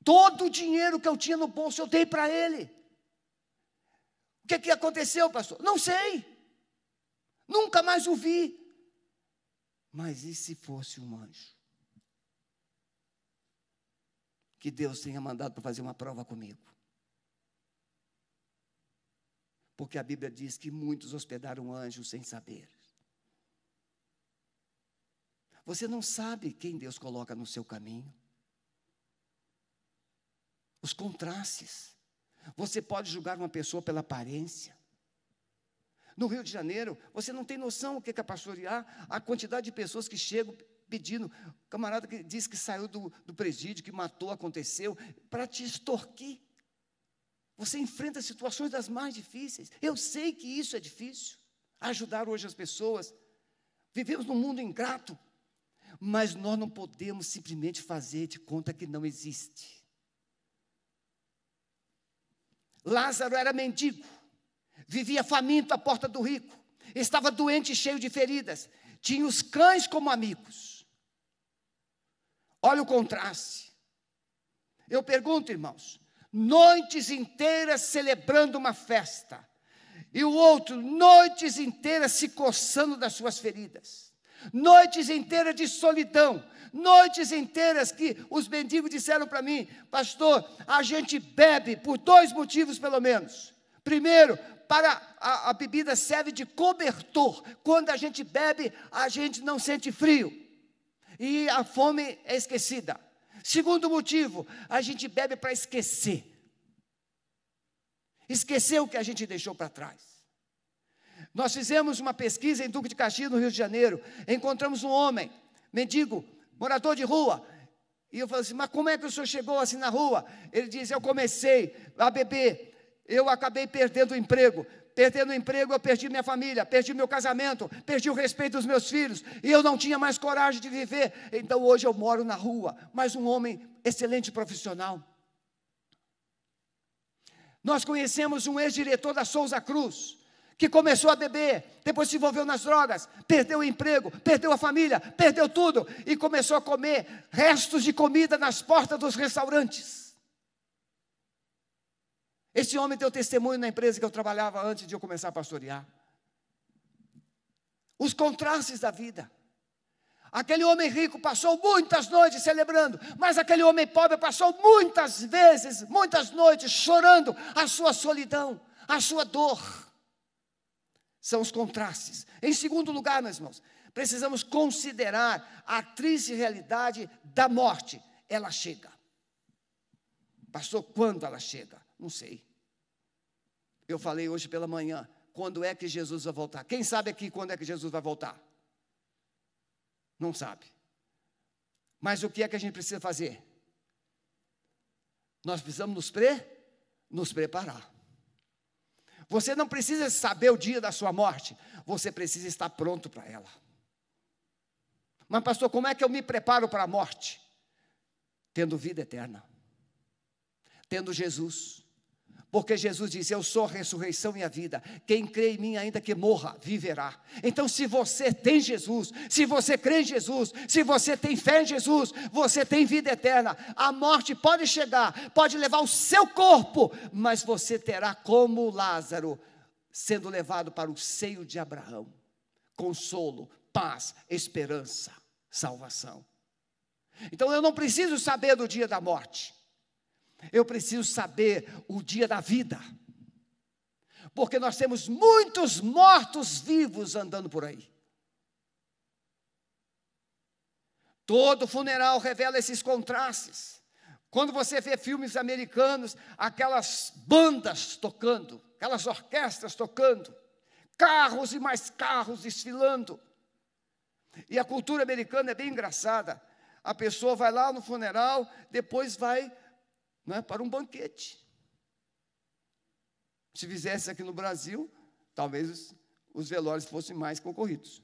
Speaker 1: Todo o dinheiro que eu tinha no bolso eu dei para ele. O que, que aconteceu, pastor? Não sei. Nunca mais o vi. Mas e se fosse um anjo? Que Deus tenha mandado para fazer uma prova comigo. Porque a Bíblia diz que muitos hospedaram anjos sem saber. Você não sabe quem Deus coloca no seu caminho. Os contrastes. Você pode julgar uma pessoa pela aparência. No Rio de Janeiro, você não tem noção o que é pastorear, a quantidade de pessoas que chegam pedindo, camarada que diz que saiu do, do presídio, que matou, aconteceu, para te extorquir. Você enfrenta situações das mais difíceis. Eu sei que isso é difícil. Ajudar hoje as pessoas. Vivemos num mundo ingrato, mas nós não podemos simplesmente fazer de conta que não existe. Lázaro era mendigo, vivia faminto à porta do rico, estava doente e cheio de feridas, tinha os cães como amigos. Olha o contraste. Eu pergunto, irmãos, noites inteiras celebrando uma festa, e o outro, noites inteiras se coçando das suas feridas, noites inteiras de solidão, noites inteiras que os mendigos disseram para mim, pastor, a gente bebe por dois motivos pelo menos. Primeiro, para a, a bebida serve de cobertor. Quando a gente bebe, a gente não sente frio. E a fome é esquecida. Segundo motivo, a gente bebe para esquecer. Esquecer o que a gente deixou para trás. Nós fizemos uma pesquisa em Duque de Caxias, no Rio de Janeiro. Encontramos um homem, mendigo, morador de rua. E eu falei assim: Mas como é que o senhor chegou assim na rua? Ele disse: Eu comecei a beber eu acabei perdendo o emprego. Perdendo o emprego, eu perdi minha família, perdi meu casamento, perdi o respeito dos meus filhos, e eu não tinha mais coragem de viver. Então hoje eu moro na rua, mas um homem excelente profissional. Nós conhecemos um ex-diretor da Souza Cruz, que começou a beber, depois se envolveu nas drogas, perdeu o emprego, perdeu a família, perdeu tudo e começou a comer restos de comida nas portas dos restaurantes. Esse homem o testemunho na empresa que eu trabalhava antes de eu começar a pastorear. Os contrastes da vida. Aquele homem rico passou muitas noites celebrando, mas aquele homem pobre passou muitas vezes, muitas noites chorando a sua solidão, a sua dor. São os contrastes. Em segundo lugar, meus irmãos, precisamos considerar a triste realidade da morte. Ela chega. Pastor, quando ela chega? Não sei. Eu falei hoje pela manhã, quando é que Jesus vai voltar? Quem sabe aqui quando é que Jesus vai voltar? Não sabe. Mas o que é que a gente precisa fazer? Nós precisamos nos, pre, nos preparar. Você não precisa saber o dia da sua morte, você precisa estar pronto para ela. Mas, pastor, como é que eu me preparo para a morte? Tendo vida eterna, tendo Jesus. Porque Jesus disse: Eu sou a ressurreição e a vida. Quem crê em mim, ainda que morra, viverá. Então, se você tem Jesus, se você crê em Jesus, se você tem fé em Jesus, você tem vida eterna. A morte pode chegar, pode levar o seu corpo, mas você terá como Lázaro, sendo levado para o seio de Abraão. Consolo, paz, esperança, salvação. Então, eu não preciso saber do dia da morte. Eu preciso saber o dia da vida. Porque nós temos muitos mortos vivos andando por aí. Todo funeral revela esses contrastes. Quando você vê filmes americanos, aquelas bandas tocando, aquelas orquestras tocando, carros e mais carros desfilando. E a cultura americana é bem engraçada. A pessoa vai lá no funeral, depois vai não é, para um banquete. Se fizesse aqui no Brasil, talvez os, os velórios fossem mais concorridos.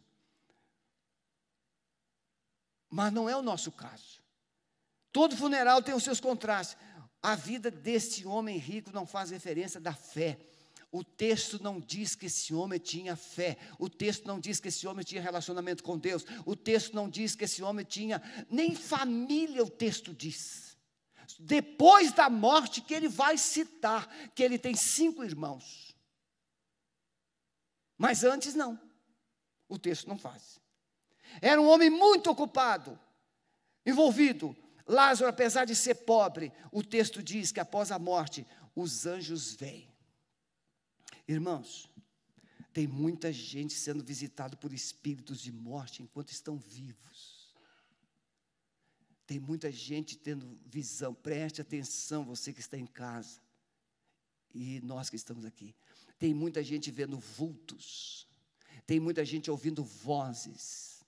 Speaker 1: Mas não é o nosso caso. Todo funeral tem os seus contrastes. A vida deste homem rico não faz referência da fé. O texto não diz que esse homem tinha fé. O texto não diz que esse homem tinha relacionamento com Deus. O texto não diz que esse homem tinha nem família, o texto diz depois da morte, que ele vai citar que ele tem cinco irmãos. Mas antes não. O texto não faz. Era um homem muito ocupado, envolvido. Lázaro, apesar de ser pobre, o texto diz que após a morte, os anjos vêm. Irmãos, tem muita gente sendo visitado por espíritos de morte enquanto estão vivos. Tem muita gente tendo visão, preste atenção, você que está em casa. e nós que estamos aqui. Tem muita gente vendo vultos, tem muita gente ouvindo vozes.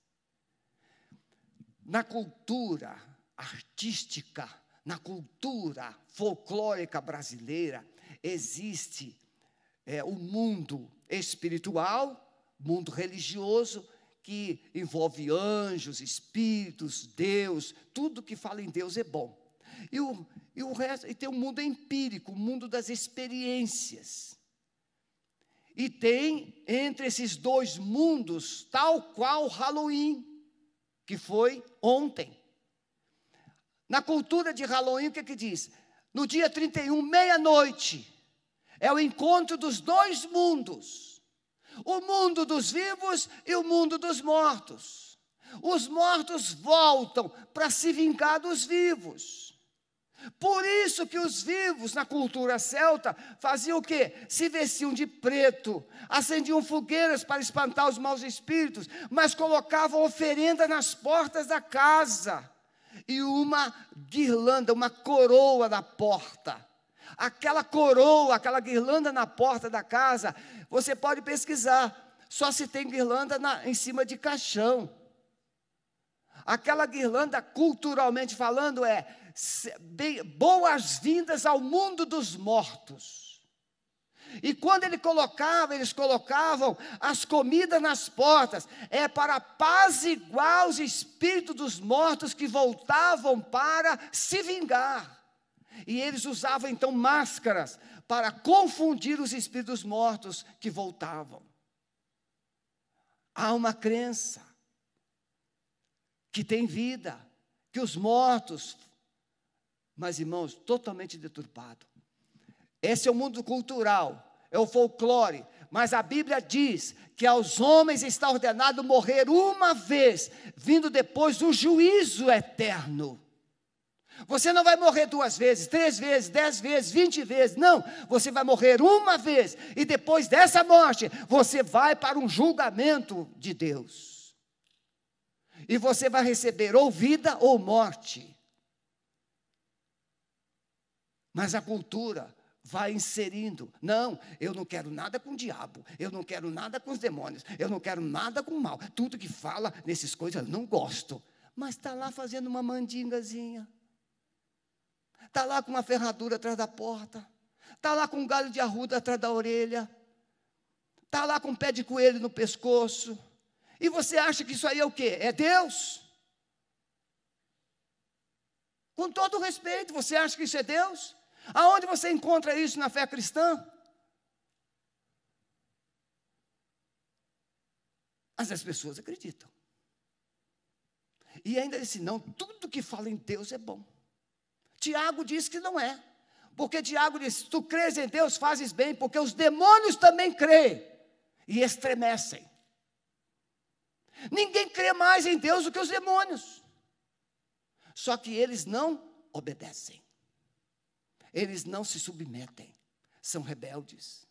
Speaker 1: Na cultura artística, na cultura folclórica brasileira, existe é, o mundo espiritual, mundo religioso, que envolve anjos, espíritos, Deus, tudo que fala em Deus é bom. E o, e o resto, e tem o mundo empírico, o mundo das experiências. E tem entre esses dois mundos, tal qual Halloween, que foi ontem. Na cultura de Halloween, o que, que diz? No dia 31, meia-noite, é o encontro dos dois mundos: o mundo dos vivos e o mundo dos mortos. Os mortos voltam para se vingar dos vivos. Por isso que os vivos na cultura celta faziam o quê? Se vestiam de preto, acendiam fogueiras para espantar os maus espíritos, mas colocavam oferenda nas portas da casa e uma guirlanda, uma coroa na porta. Aquela coroa, aquela guirlanda na porta da casa, você pode pesquisar, só se tem guirlanda na, em cima de caixão. Aquela guirlanda, culturalmente falando, é boas-vindas ao mundo dos mortos. E quando ele colocava, eles colocavam as comidas nas portas, é para apaziguar os espíritos dos mortos que voltavam para se vingar. E eles usavam então máscaras para confundir os espíritos mortos que voltavam. Há uma crença que tem vida, que os mortos, mas irmãos, totalmente deturpado. Esse é o mundo cultural, é o folclore, mas a Bíblia diz que aos homens está ordenado morrer uma vez, vindo depois o juízo eterno. Você não vai morrer duas vezes, três vezes, dez vezes, vinte vezes, não. Você vai morrer uma vez, e depois dessa morte, você vai para um julgamento de Deus e você vai receber ou vida ou morte. Mas a cultura vai inserindo. Não, eu não quero nada com o diabo, eu não quero nada com os demônios, eu não quero nada com o mal. Tudo que fala nessas coisas eu não gosto. Mas está lá fazendo uma mandingazinha. Está lá com uma ferradura atrás da porta. Está lá com um galho de arruda atrás da orelha. Está lá com um pé de coelho no pescoço e você acha que isso aí é o quê? É Deus? Com todo respeito, você acha que isso é Deus? Aonde você encontra isso na fé cristã? Mas as pessoas acreditam. E ainda disse: não, tudo que fala em Deus é bom. Tiago diz que não é. Porque Tiago diz: tu crês em Deus, fazes bem, porque os demônios também creem e estremecem. Ninguém crê mais em Deus do que os demônios. Só que eles não obedecem. Eles não se submetem. São rebeldes.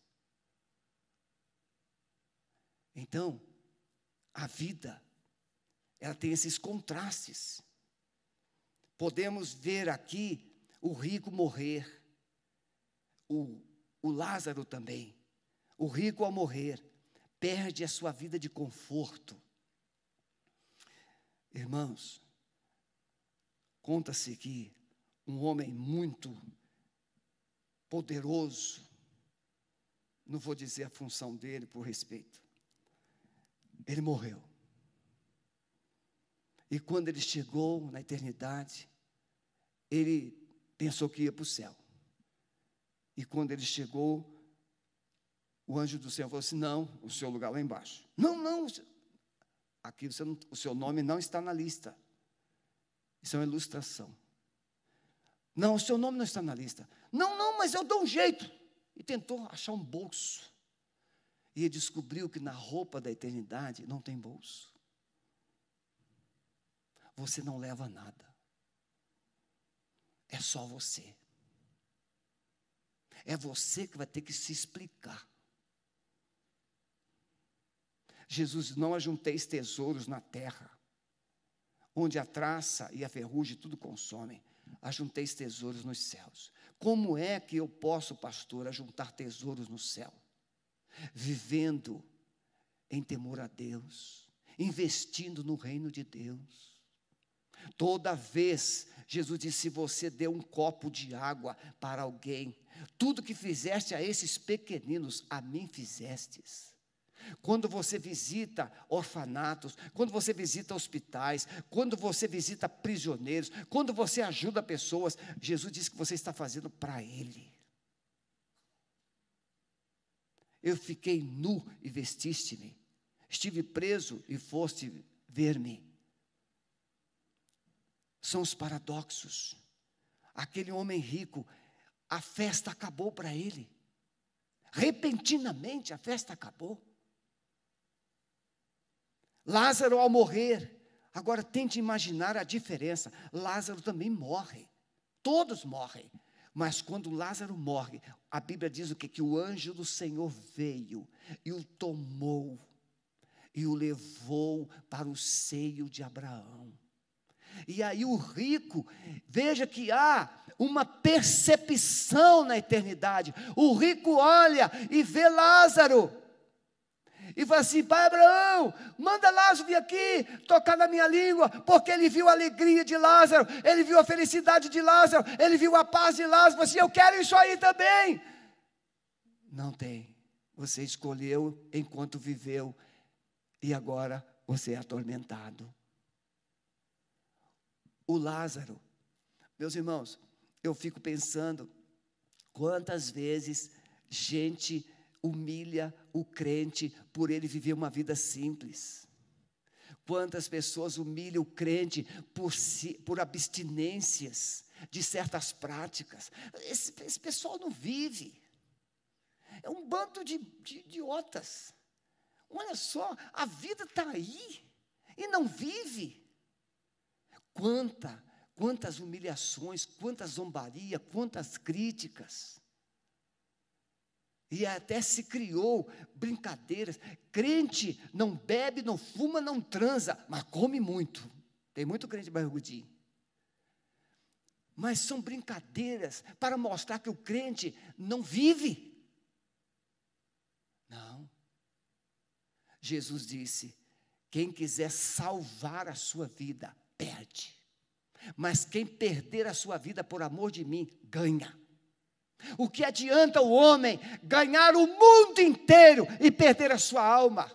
Speaker 1: Então, a vida, ela tem esses contrastes. Podemos ver aqui o rico morrer, o, o Lázaro também. O rico, ao morrer, perde a sua vida de conforto Irmãos, conta-se que um homem muito poderoso, não vou dizer a função dele por respeito, ele morreu. E quando ele chegou na eternidade, ele pensou que ia para o céu. E quando ele chegou, o anjo do céu falou assim: Não, o seu lugar lá embaixo. Não, não, Aqui não, o seu nome não está na lista. Isso é uma ilustração. Não, o seu nome não está na lista. Não, não, mas eu dou um jeito. E tentou achar um bolso. E descobriu que na roupa da eternidade não tem bolso. Você não leva nada. É só você. É você que vai ter que se explicar. Jesus, não ajunteis tesouros na terra, onde a traça e a ferrugem tudo consomem, ajunteis tesouros nos céus. Como é que eu posso, pastor, ajuntar tesouros no céu? Vivendo em temor a Deus, investindo no reino de Deus. Toda vez, Jesus disse: se você deu um copo de água para alguém, tudo que fizeste a esses pequeninos, a mim fizestes. Quando você visita orfanatos, quando você visita hospitais, quando você visita prisioneiros, quando você ajuda pessoas, Jesus diz que você está fazendo para Ele. Eu fiquei nu e vestiste-me, estive preso e foste ver-me. São os paradoxos. Aquele homem rico, a festa acabou para ele. Repentinamente a festa acabou. Lázaro, ao morrer, agora tente imaginar a diferença. Lázaro também morre. Todos morrem. Mas quando Lázaro morre, a Bíblia diz o que? Que o anjo do Senhor veio e o tomou e o levou para o seio de Abraão. E aí o rico, veja que há uma percepção na eternidade. O rico olha e vê Lázaro e fala assim: Pai Abraão, manda Lázaro vir aqui tocar na minha língua, porque ele viu a alegria de Lázaro, ele viu a felicidade de Lázaro, ele viu a paz de Lázaro. Assim: Eu quero isso aí também. Não tem. Você escolheu enquanto viveu, e agora você é atormentado. O Lázaro, meus irmãos, eu fico pensando quantas vezes gente humilha o crente por ele viver uma vida simples. Quantas pessoas humilham o crente por, si, por abstinências de certas práticas. Esse, esse, pessoal não vive. É um bando de, de idiotas. Olha só, a vida está aí e não vive. Quanta, quantas humilhações, quanta zombaria, quantas críticas. E até se criou brincadeiras. Crente não bebe, não fuma, não transa, mas come muito. Tem muito crente barrigudinho. Mas são brincadeiras para mostrar que o crente não vive. Não. Jesus disse: quem quiser salvar a sua vida, perde. Mas quem perder a sua vida por amor de mim, ganha. O que adianta o homem ganhar o mundo inteiro e perder a sua alma?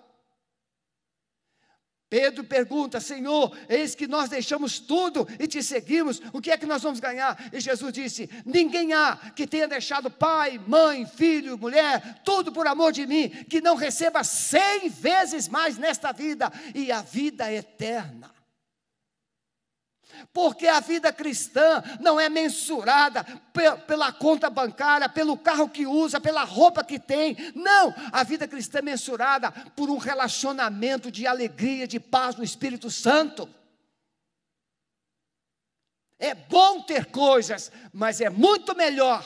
Speaker 1: Pedro pergunta: Senhor, eis que nós deixamos tudo e te seguimos, o que é que nós vamos ganhar? E Jesus disse: Ninguém há que tenha deixado pai, mãe, filho, mulher, tudo por amor de mim, que não receba cem vezes mais nesta vida e a vida eterna. Porque a vida cristã não é mensurada pela conta bancária, pelo carro que usa, pela roupa que tem. Não, a vida cristã é mensurada por um relacionamento de alegria, de paz no Espírito Santo. É bom ter coisas, mas é muito melhor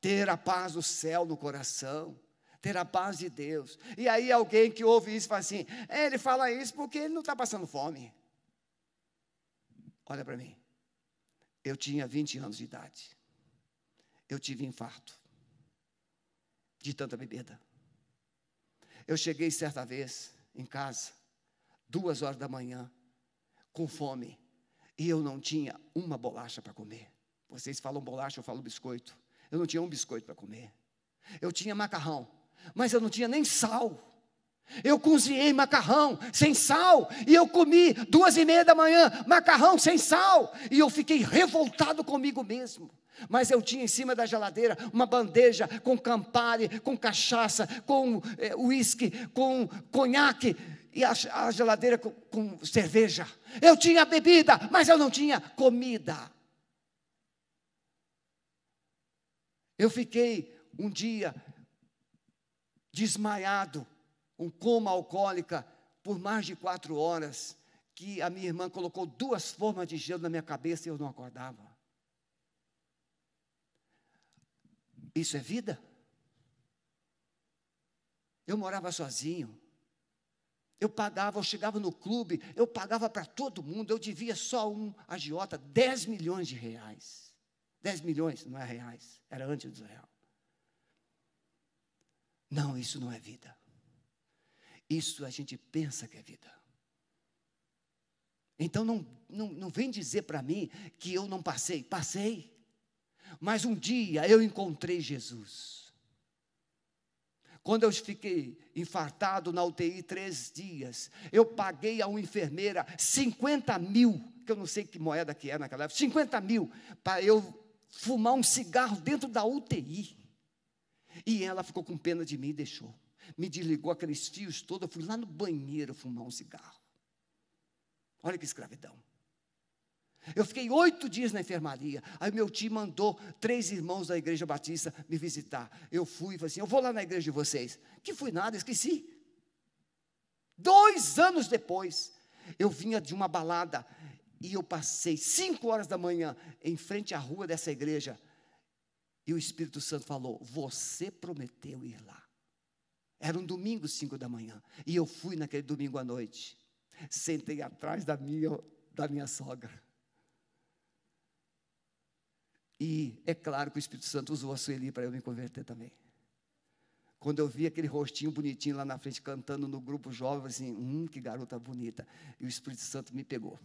Speaker 1: ter a paz do céu no coração, ter a paz de Deus. E aí alguém que ouve isso fala assim: é, ele fala isso porque ele não está passando fome. Olha para mim. Eu tinha 20 anos de idade. Eu tive infarto. De tanta bebida. Eu cheguei certa vez em casa, duas horas da manhã, com fome, e eu não tinha uma bolacha para comer. Vocês falam bolacha, eu falo biscoito. Eu não tinha um biscoito para comer. Eu tinha macarrão, mas eu não tinha nem sal. Eu cozinhei macarrão sem sal e eu comi duas e meia da manhã macarrão sem sal e eu fiquei revoltado comigo mesmo. Mas eu tinha em cima da geladeira uma bandeja com campari, com cachaça, com é, uísque, com conhaque e a, a geladeira com, com cerveja. Eu tinha bebida, mas eu não tinha comida. Eu fiquei um dia desmaiado um coma alcoólica por mais de quatro horas, que a minha irmã colocou duas formas de gelo na minha cabeça e eu não acordava. Isso é vida? Eu morava sozinho. Eu pagava, eu chegava no clube, eu pagava para todo mundo, eu devia só um agiota 10 milhões de reais. 10 milhões, não é reais, era antes do real. Não, isso não é vida. Isso a gente pensa que é vida. Então não, não, não vem dizer para mim que eu não passei. Passei. Mas um dia eu encontrei Jesus. Quando eu fiquei infartado na UTI três dias, eu paguei a uma enfermeira 50 mil, que eu não sei que moeda que é naquela época, 50 mil, para eu fumar um cigarro dentro da UTI. E ela ficou com pena de mim e deixou. Me desligou aqueles fios todos, eu fui lá no banheiro fumar um cigarro. Olha que escravidão. Eu fiquei oito dias na enfermaria. Aí meu tio mandou três irmãos da igreja batista me visitar. Eu fui e falei assim: eu vou lá na igreja de vocês. Que fui nada, esqueci. Dois anos depois, eu vinha de uma balada e eu passei cinco horas da manhã em frente à rua dessa igreja. E o Espírito Santo falou: Você prometeu ir lá. Era um domingo, cinco da manhã. E eu fui naquele domingo à noite. Sentei atrás da minha, da minha sogra. E é claro que o Espírito Santo usou a Sueli para eu me converter também. Quando eu vi aquele rostinho bonitinho lá na frente cantando no grupo jovem, assim, hum, que garota bonita. E o Espírito Santo me pegou.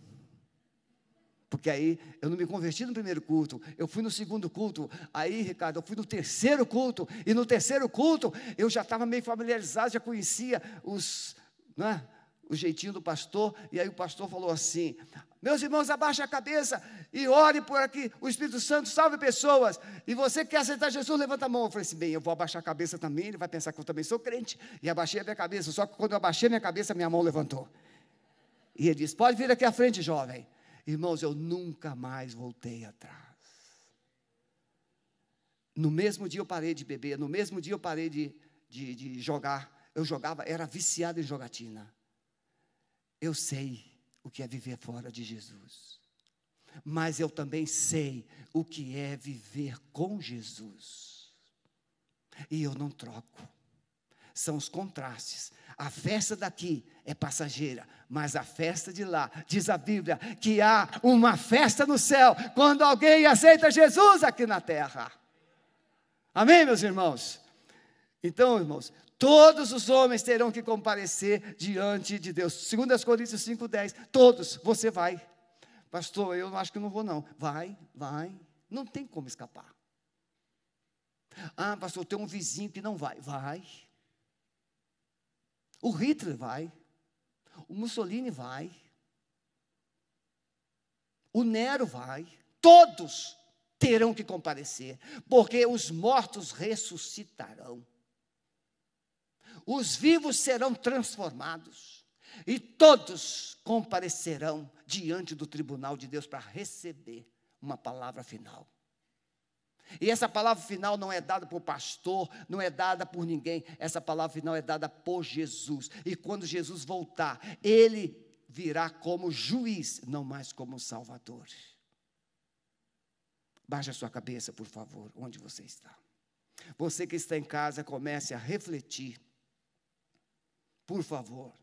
Speaker 1: Porque aí eu não me converti no primeiro culto, eu fui no segundo culto. Aí, Ricardo, eu fui no terceiro culto. E no terceiro culto eu já estava meio familiarizado, já conhecia os, né, o jeitinho do pastor. E aí o pastor falou assim: Meus irmãos, abaixe a cabeça e ore por aqui. O Espírito Santo salve pessoas. E você quer aceitar Jesus, levanta a mão. Eu falei assim: Bem, eu vou abaixar a cabeça também. Ele vai pensar que eu também sou crente. E abaixei a minha cabeça. Só que quando eu abaixei a minha cabeça, minha mão levantou. E ele disse: Pode vir aqui à frente, jovem. Irmãos, eu nunca mais voltei atrás. No mesmo dia eu parei de beber, no mesmo dia eu parei de, de, de jogar. Eu jogava, era viciado em jogatina. Eu sei o que é viver fora de Jesus. Mas eu também sei o que é viver com Jesus. E eu não troco. São os contrastes. A festa daqui é passageira, mas a festa de lá, diz a Bíblia, que há uma festa no céu quando alguém aceita Jesus aqui na terra. Amém, meus irmãos? Então, irmãos, todos os homens terão que comparecer diante de Deus. Segundo as Coríntios 5:10, todos, você vai. Pastor, eu acho que não vou não. Vai, vai. Não tem como escapar. Ah, pastor, tem um vizinho que não vai. Vai. O Hitler vai. O Mussolini vai. O Nero vai. Todos terão que comparecer, porque os mortos ressuscitarão. Os vivos serão transformados e todos comparecerão diante do tribunal de Deus para receber uma palavra final. E essa palavra final não é dada por pastor, não é dada por ninguém, essa palavra final é dada por Jesus. E quando Jesus voltar, ele virá como juiz, não mais como salvador. Baixe a sua cabeça, por favor, onde você está. Você que está em casa, comece a refletir. Por favor.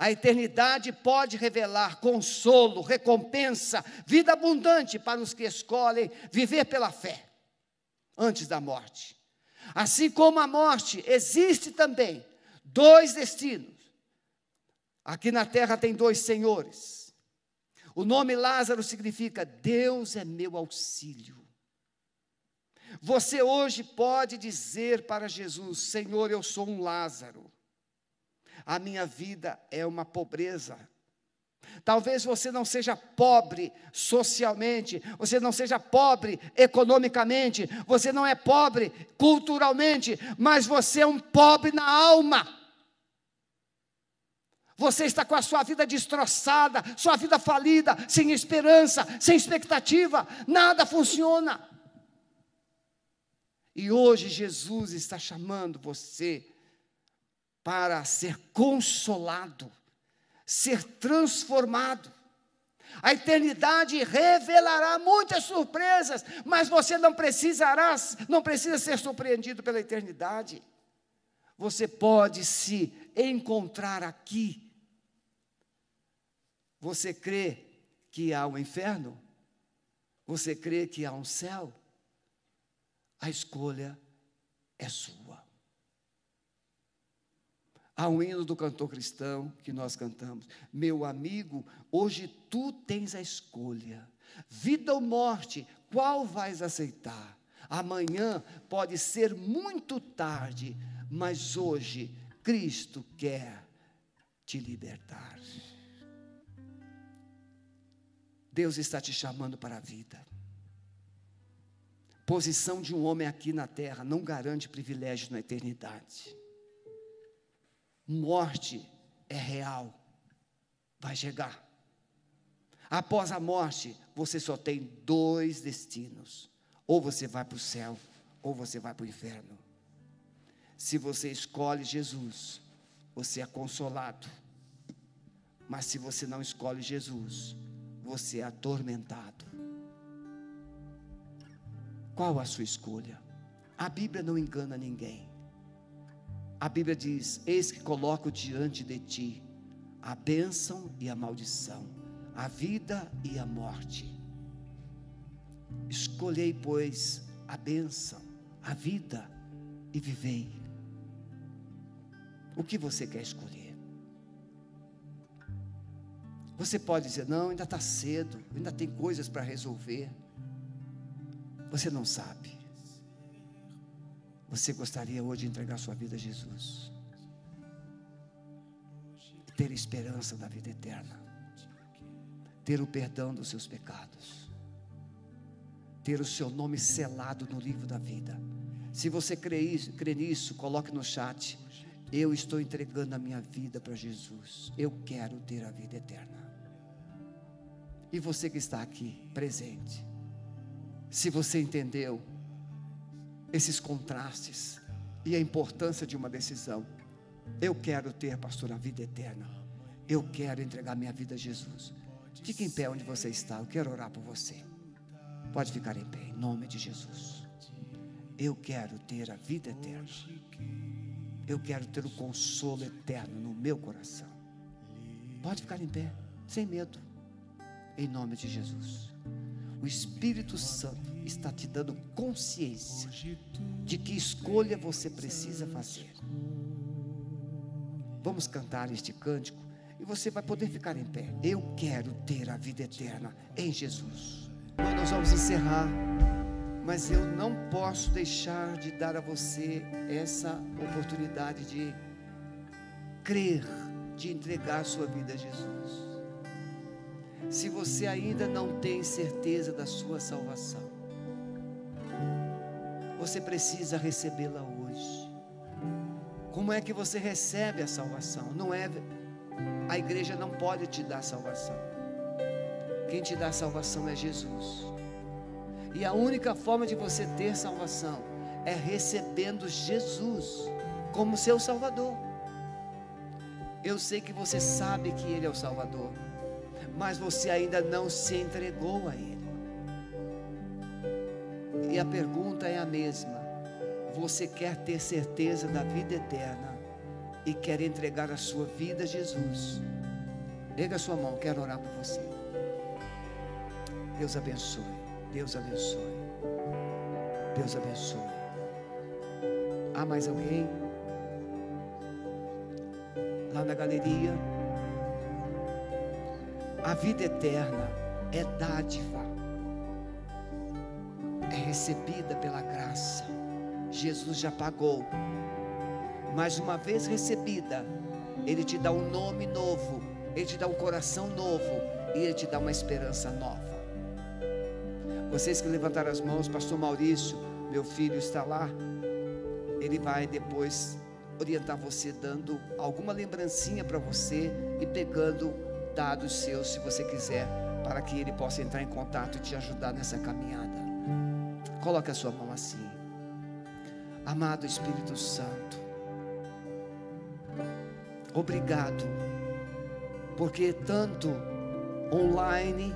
Speaker 1: A eternidade pode revelar consolo, recompensa, vida abundante para os que escolhem viver pela fé antes da morte. Assim como a morte, existe também dois destinos. Aqui na terra tem dois senhores. O nome Lázaro significa Deus é meu auxílio. Você hoje pode dizer para Jesus: Senhor, eu sou um Lázaro a minha vida é uma pobreza. Talvez você não seja pobre socialmente, você não seja pobre economicamente, você não é pobre culturalmente, mas você é um pobre na alma. Você está com a sua vida destroçada, sua vida falida, sem esperança, sem expectativa, nada funciona. E hoje Jesus está chamando você para ser consolado, ser transformado. A eternidade revelará muitas surpresas, mas você não precisará, não precisa ser surpreendido pela eternidade. Você pode se encontrar aqui. Você crê que há um inferno? Você crê que há um céu? A escolha é sua. Há um hino do cantor cristão que nós cantamos. Meu amigo, hoje tu tens a escolha. Vida ou morte, qual vais aceitar? Amanhã pode ser muito tarde, mas hoje Cristo quer te libertar. Deus está te chamando para a vida. Posição de um homem aqui na terra não garante privilégio na eternidade. Morte é real, vai chegar. Após a morte, você só tem dois destinos: ou você vai para o céu, ou você vai para o inferno. Se você escolhe Jesus, você é consolado. Mas se você não escolhe Jesus, você é atormentado. Qual a sua escolha? A Bíblia não engana ninguém. A Bíblia diz: Eis que coloco diante de ti a bênção e a maldição, a vida e a morte. Escolhei, pois, a bênção, a vida e vivei. O que você quer escolher? Você pode dizer, não, ainda está cedo, ainda tem coisas para resolver. Você não sabe. Você gostaria hoje de entregar sua vida a Jesus? Ter esperança da vida eterna. Ter o perdão dos seus pecados. Ter o seu nome selado no livro da vida. Se você crê, crê nisso, coloque no chat. Eu estou entregando a minha vida para Jesus. Eu quero ter a vida eterna. E você que está aqui presente, se você entendeu esses contrastes e a importância de uma decisão, eu quero ter, pastor, a vida eterna. Eu quero entregar minha vida a Jesus. Fique em pé onde você está. Eu quero orar por você. Pode ficar em pé, em nome de Jesus. Eu quero ter a vida eterna. Eu quero ter o consolo eterno no meu coração. Pode ficar em pé, sem medo, em nome de Jesus. O Espírito Santo está te dando consciência de que escolha você precisa fazer. Vamos cantar este cântico e você vai poder ficar em pé. Eu quero ter a vida eterna em Jesus. Nós vamos encerrar mas eu não posso deixar de dar a você essa oportunidade de crer, de entregar sua vida a Jesus. Se você ainda não tem certeza da sua salvação, você precisa recebê-la hoje. Como é que você recebe a salvação? Não é a igreja não pode te dar salvação. Quem te dá salvação é Jesus. E a única forma de você ter salvação é recebendo Jesus como seu Salvador. Eu sei que você sabe que Ele é o Salvador, mas você ainda não se entregou a Ele. E a pergunta é a mesma: você quer ter certeza da vida eterna e quer entregar a sua vida a Jesus? Pega a sua mão, quero orar por você. Deus abençoe. Deus abençoe. Deus abençoe. Há mais alguém? Lá na galeria. A vida eterna é dádiva, recebida pela graça. Jesus já pagou, mas uma vez recebida, Ele te dá um nome novo, Ele te dá um coração novo e Ele te dá uma esperança nova. Vocês que levantaram as mãos, Pastor Maurício, meu filho está lá. Ele vai depois orientar você, dando alguma lembrancinha para você e pegando dados seus, se você quiser, para que ele possa entrar em contato e te ajudar nessa caminhada. Coloque a sua mão assim. Amado Espírito Santo, obrigado, porque tanto online,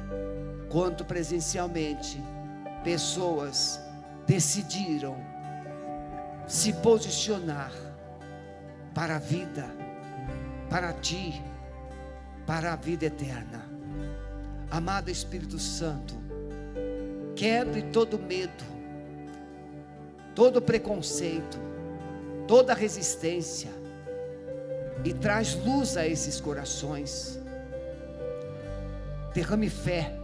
Speaker 1: quanto presencialmente, pessoas decidiram se posicionar para a vida, para ti, para a vida eterna. Amado Espírito Santo, quebre todo medo, todo preconceito, toda resistência e traz luz a esses corações. Derrame fé.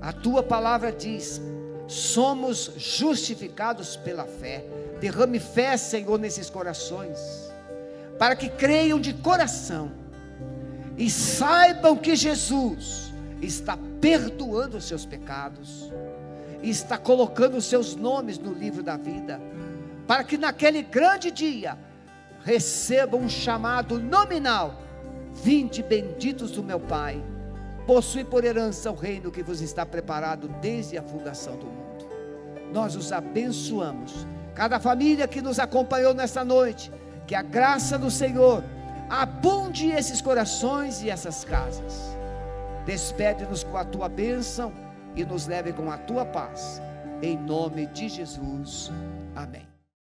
Speaker 1: A tua palavra diz: somos justificados pela fé. Derrame fé, Senhor, nesses corações, para que creiam de coração e saibam que Jesus está perdoando os seus pecados, e está colocando os seus nomes no livro da vida, para que naquele grande dia recebam um chamado nominal: Vinde benditos do meu Pai, possui por herança o reino que vos está preparado desde a fundação do mundo. Nós os abençoamos, cada família que nos acompanhou nesta noite, que a graça do Senhor abunde esses corações e essas casas. Despede-nos com a tua bênção e nos leve com a tua paz. Em nome de Jesus. Amém.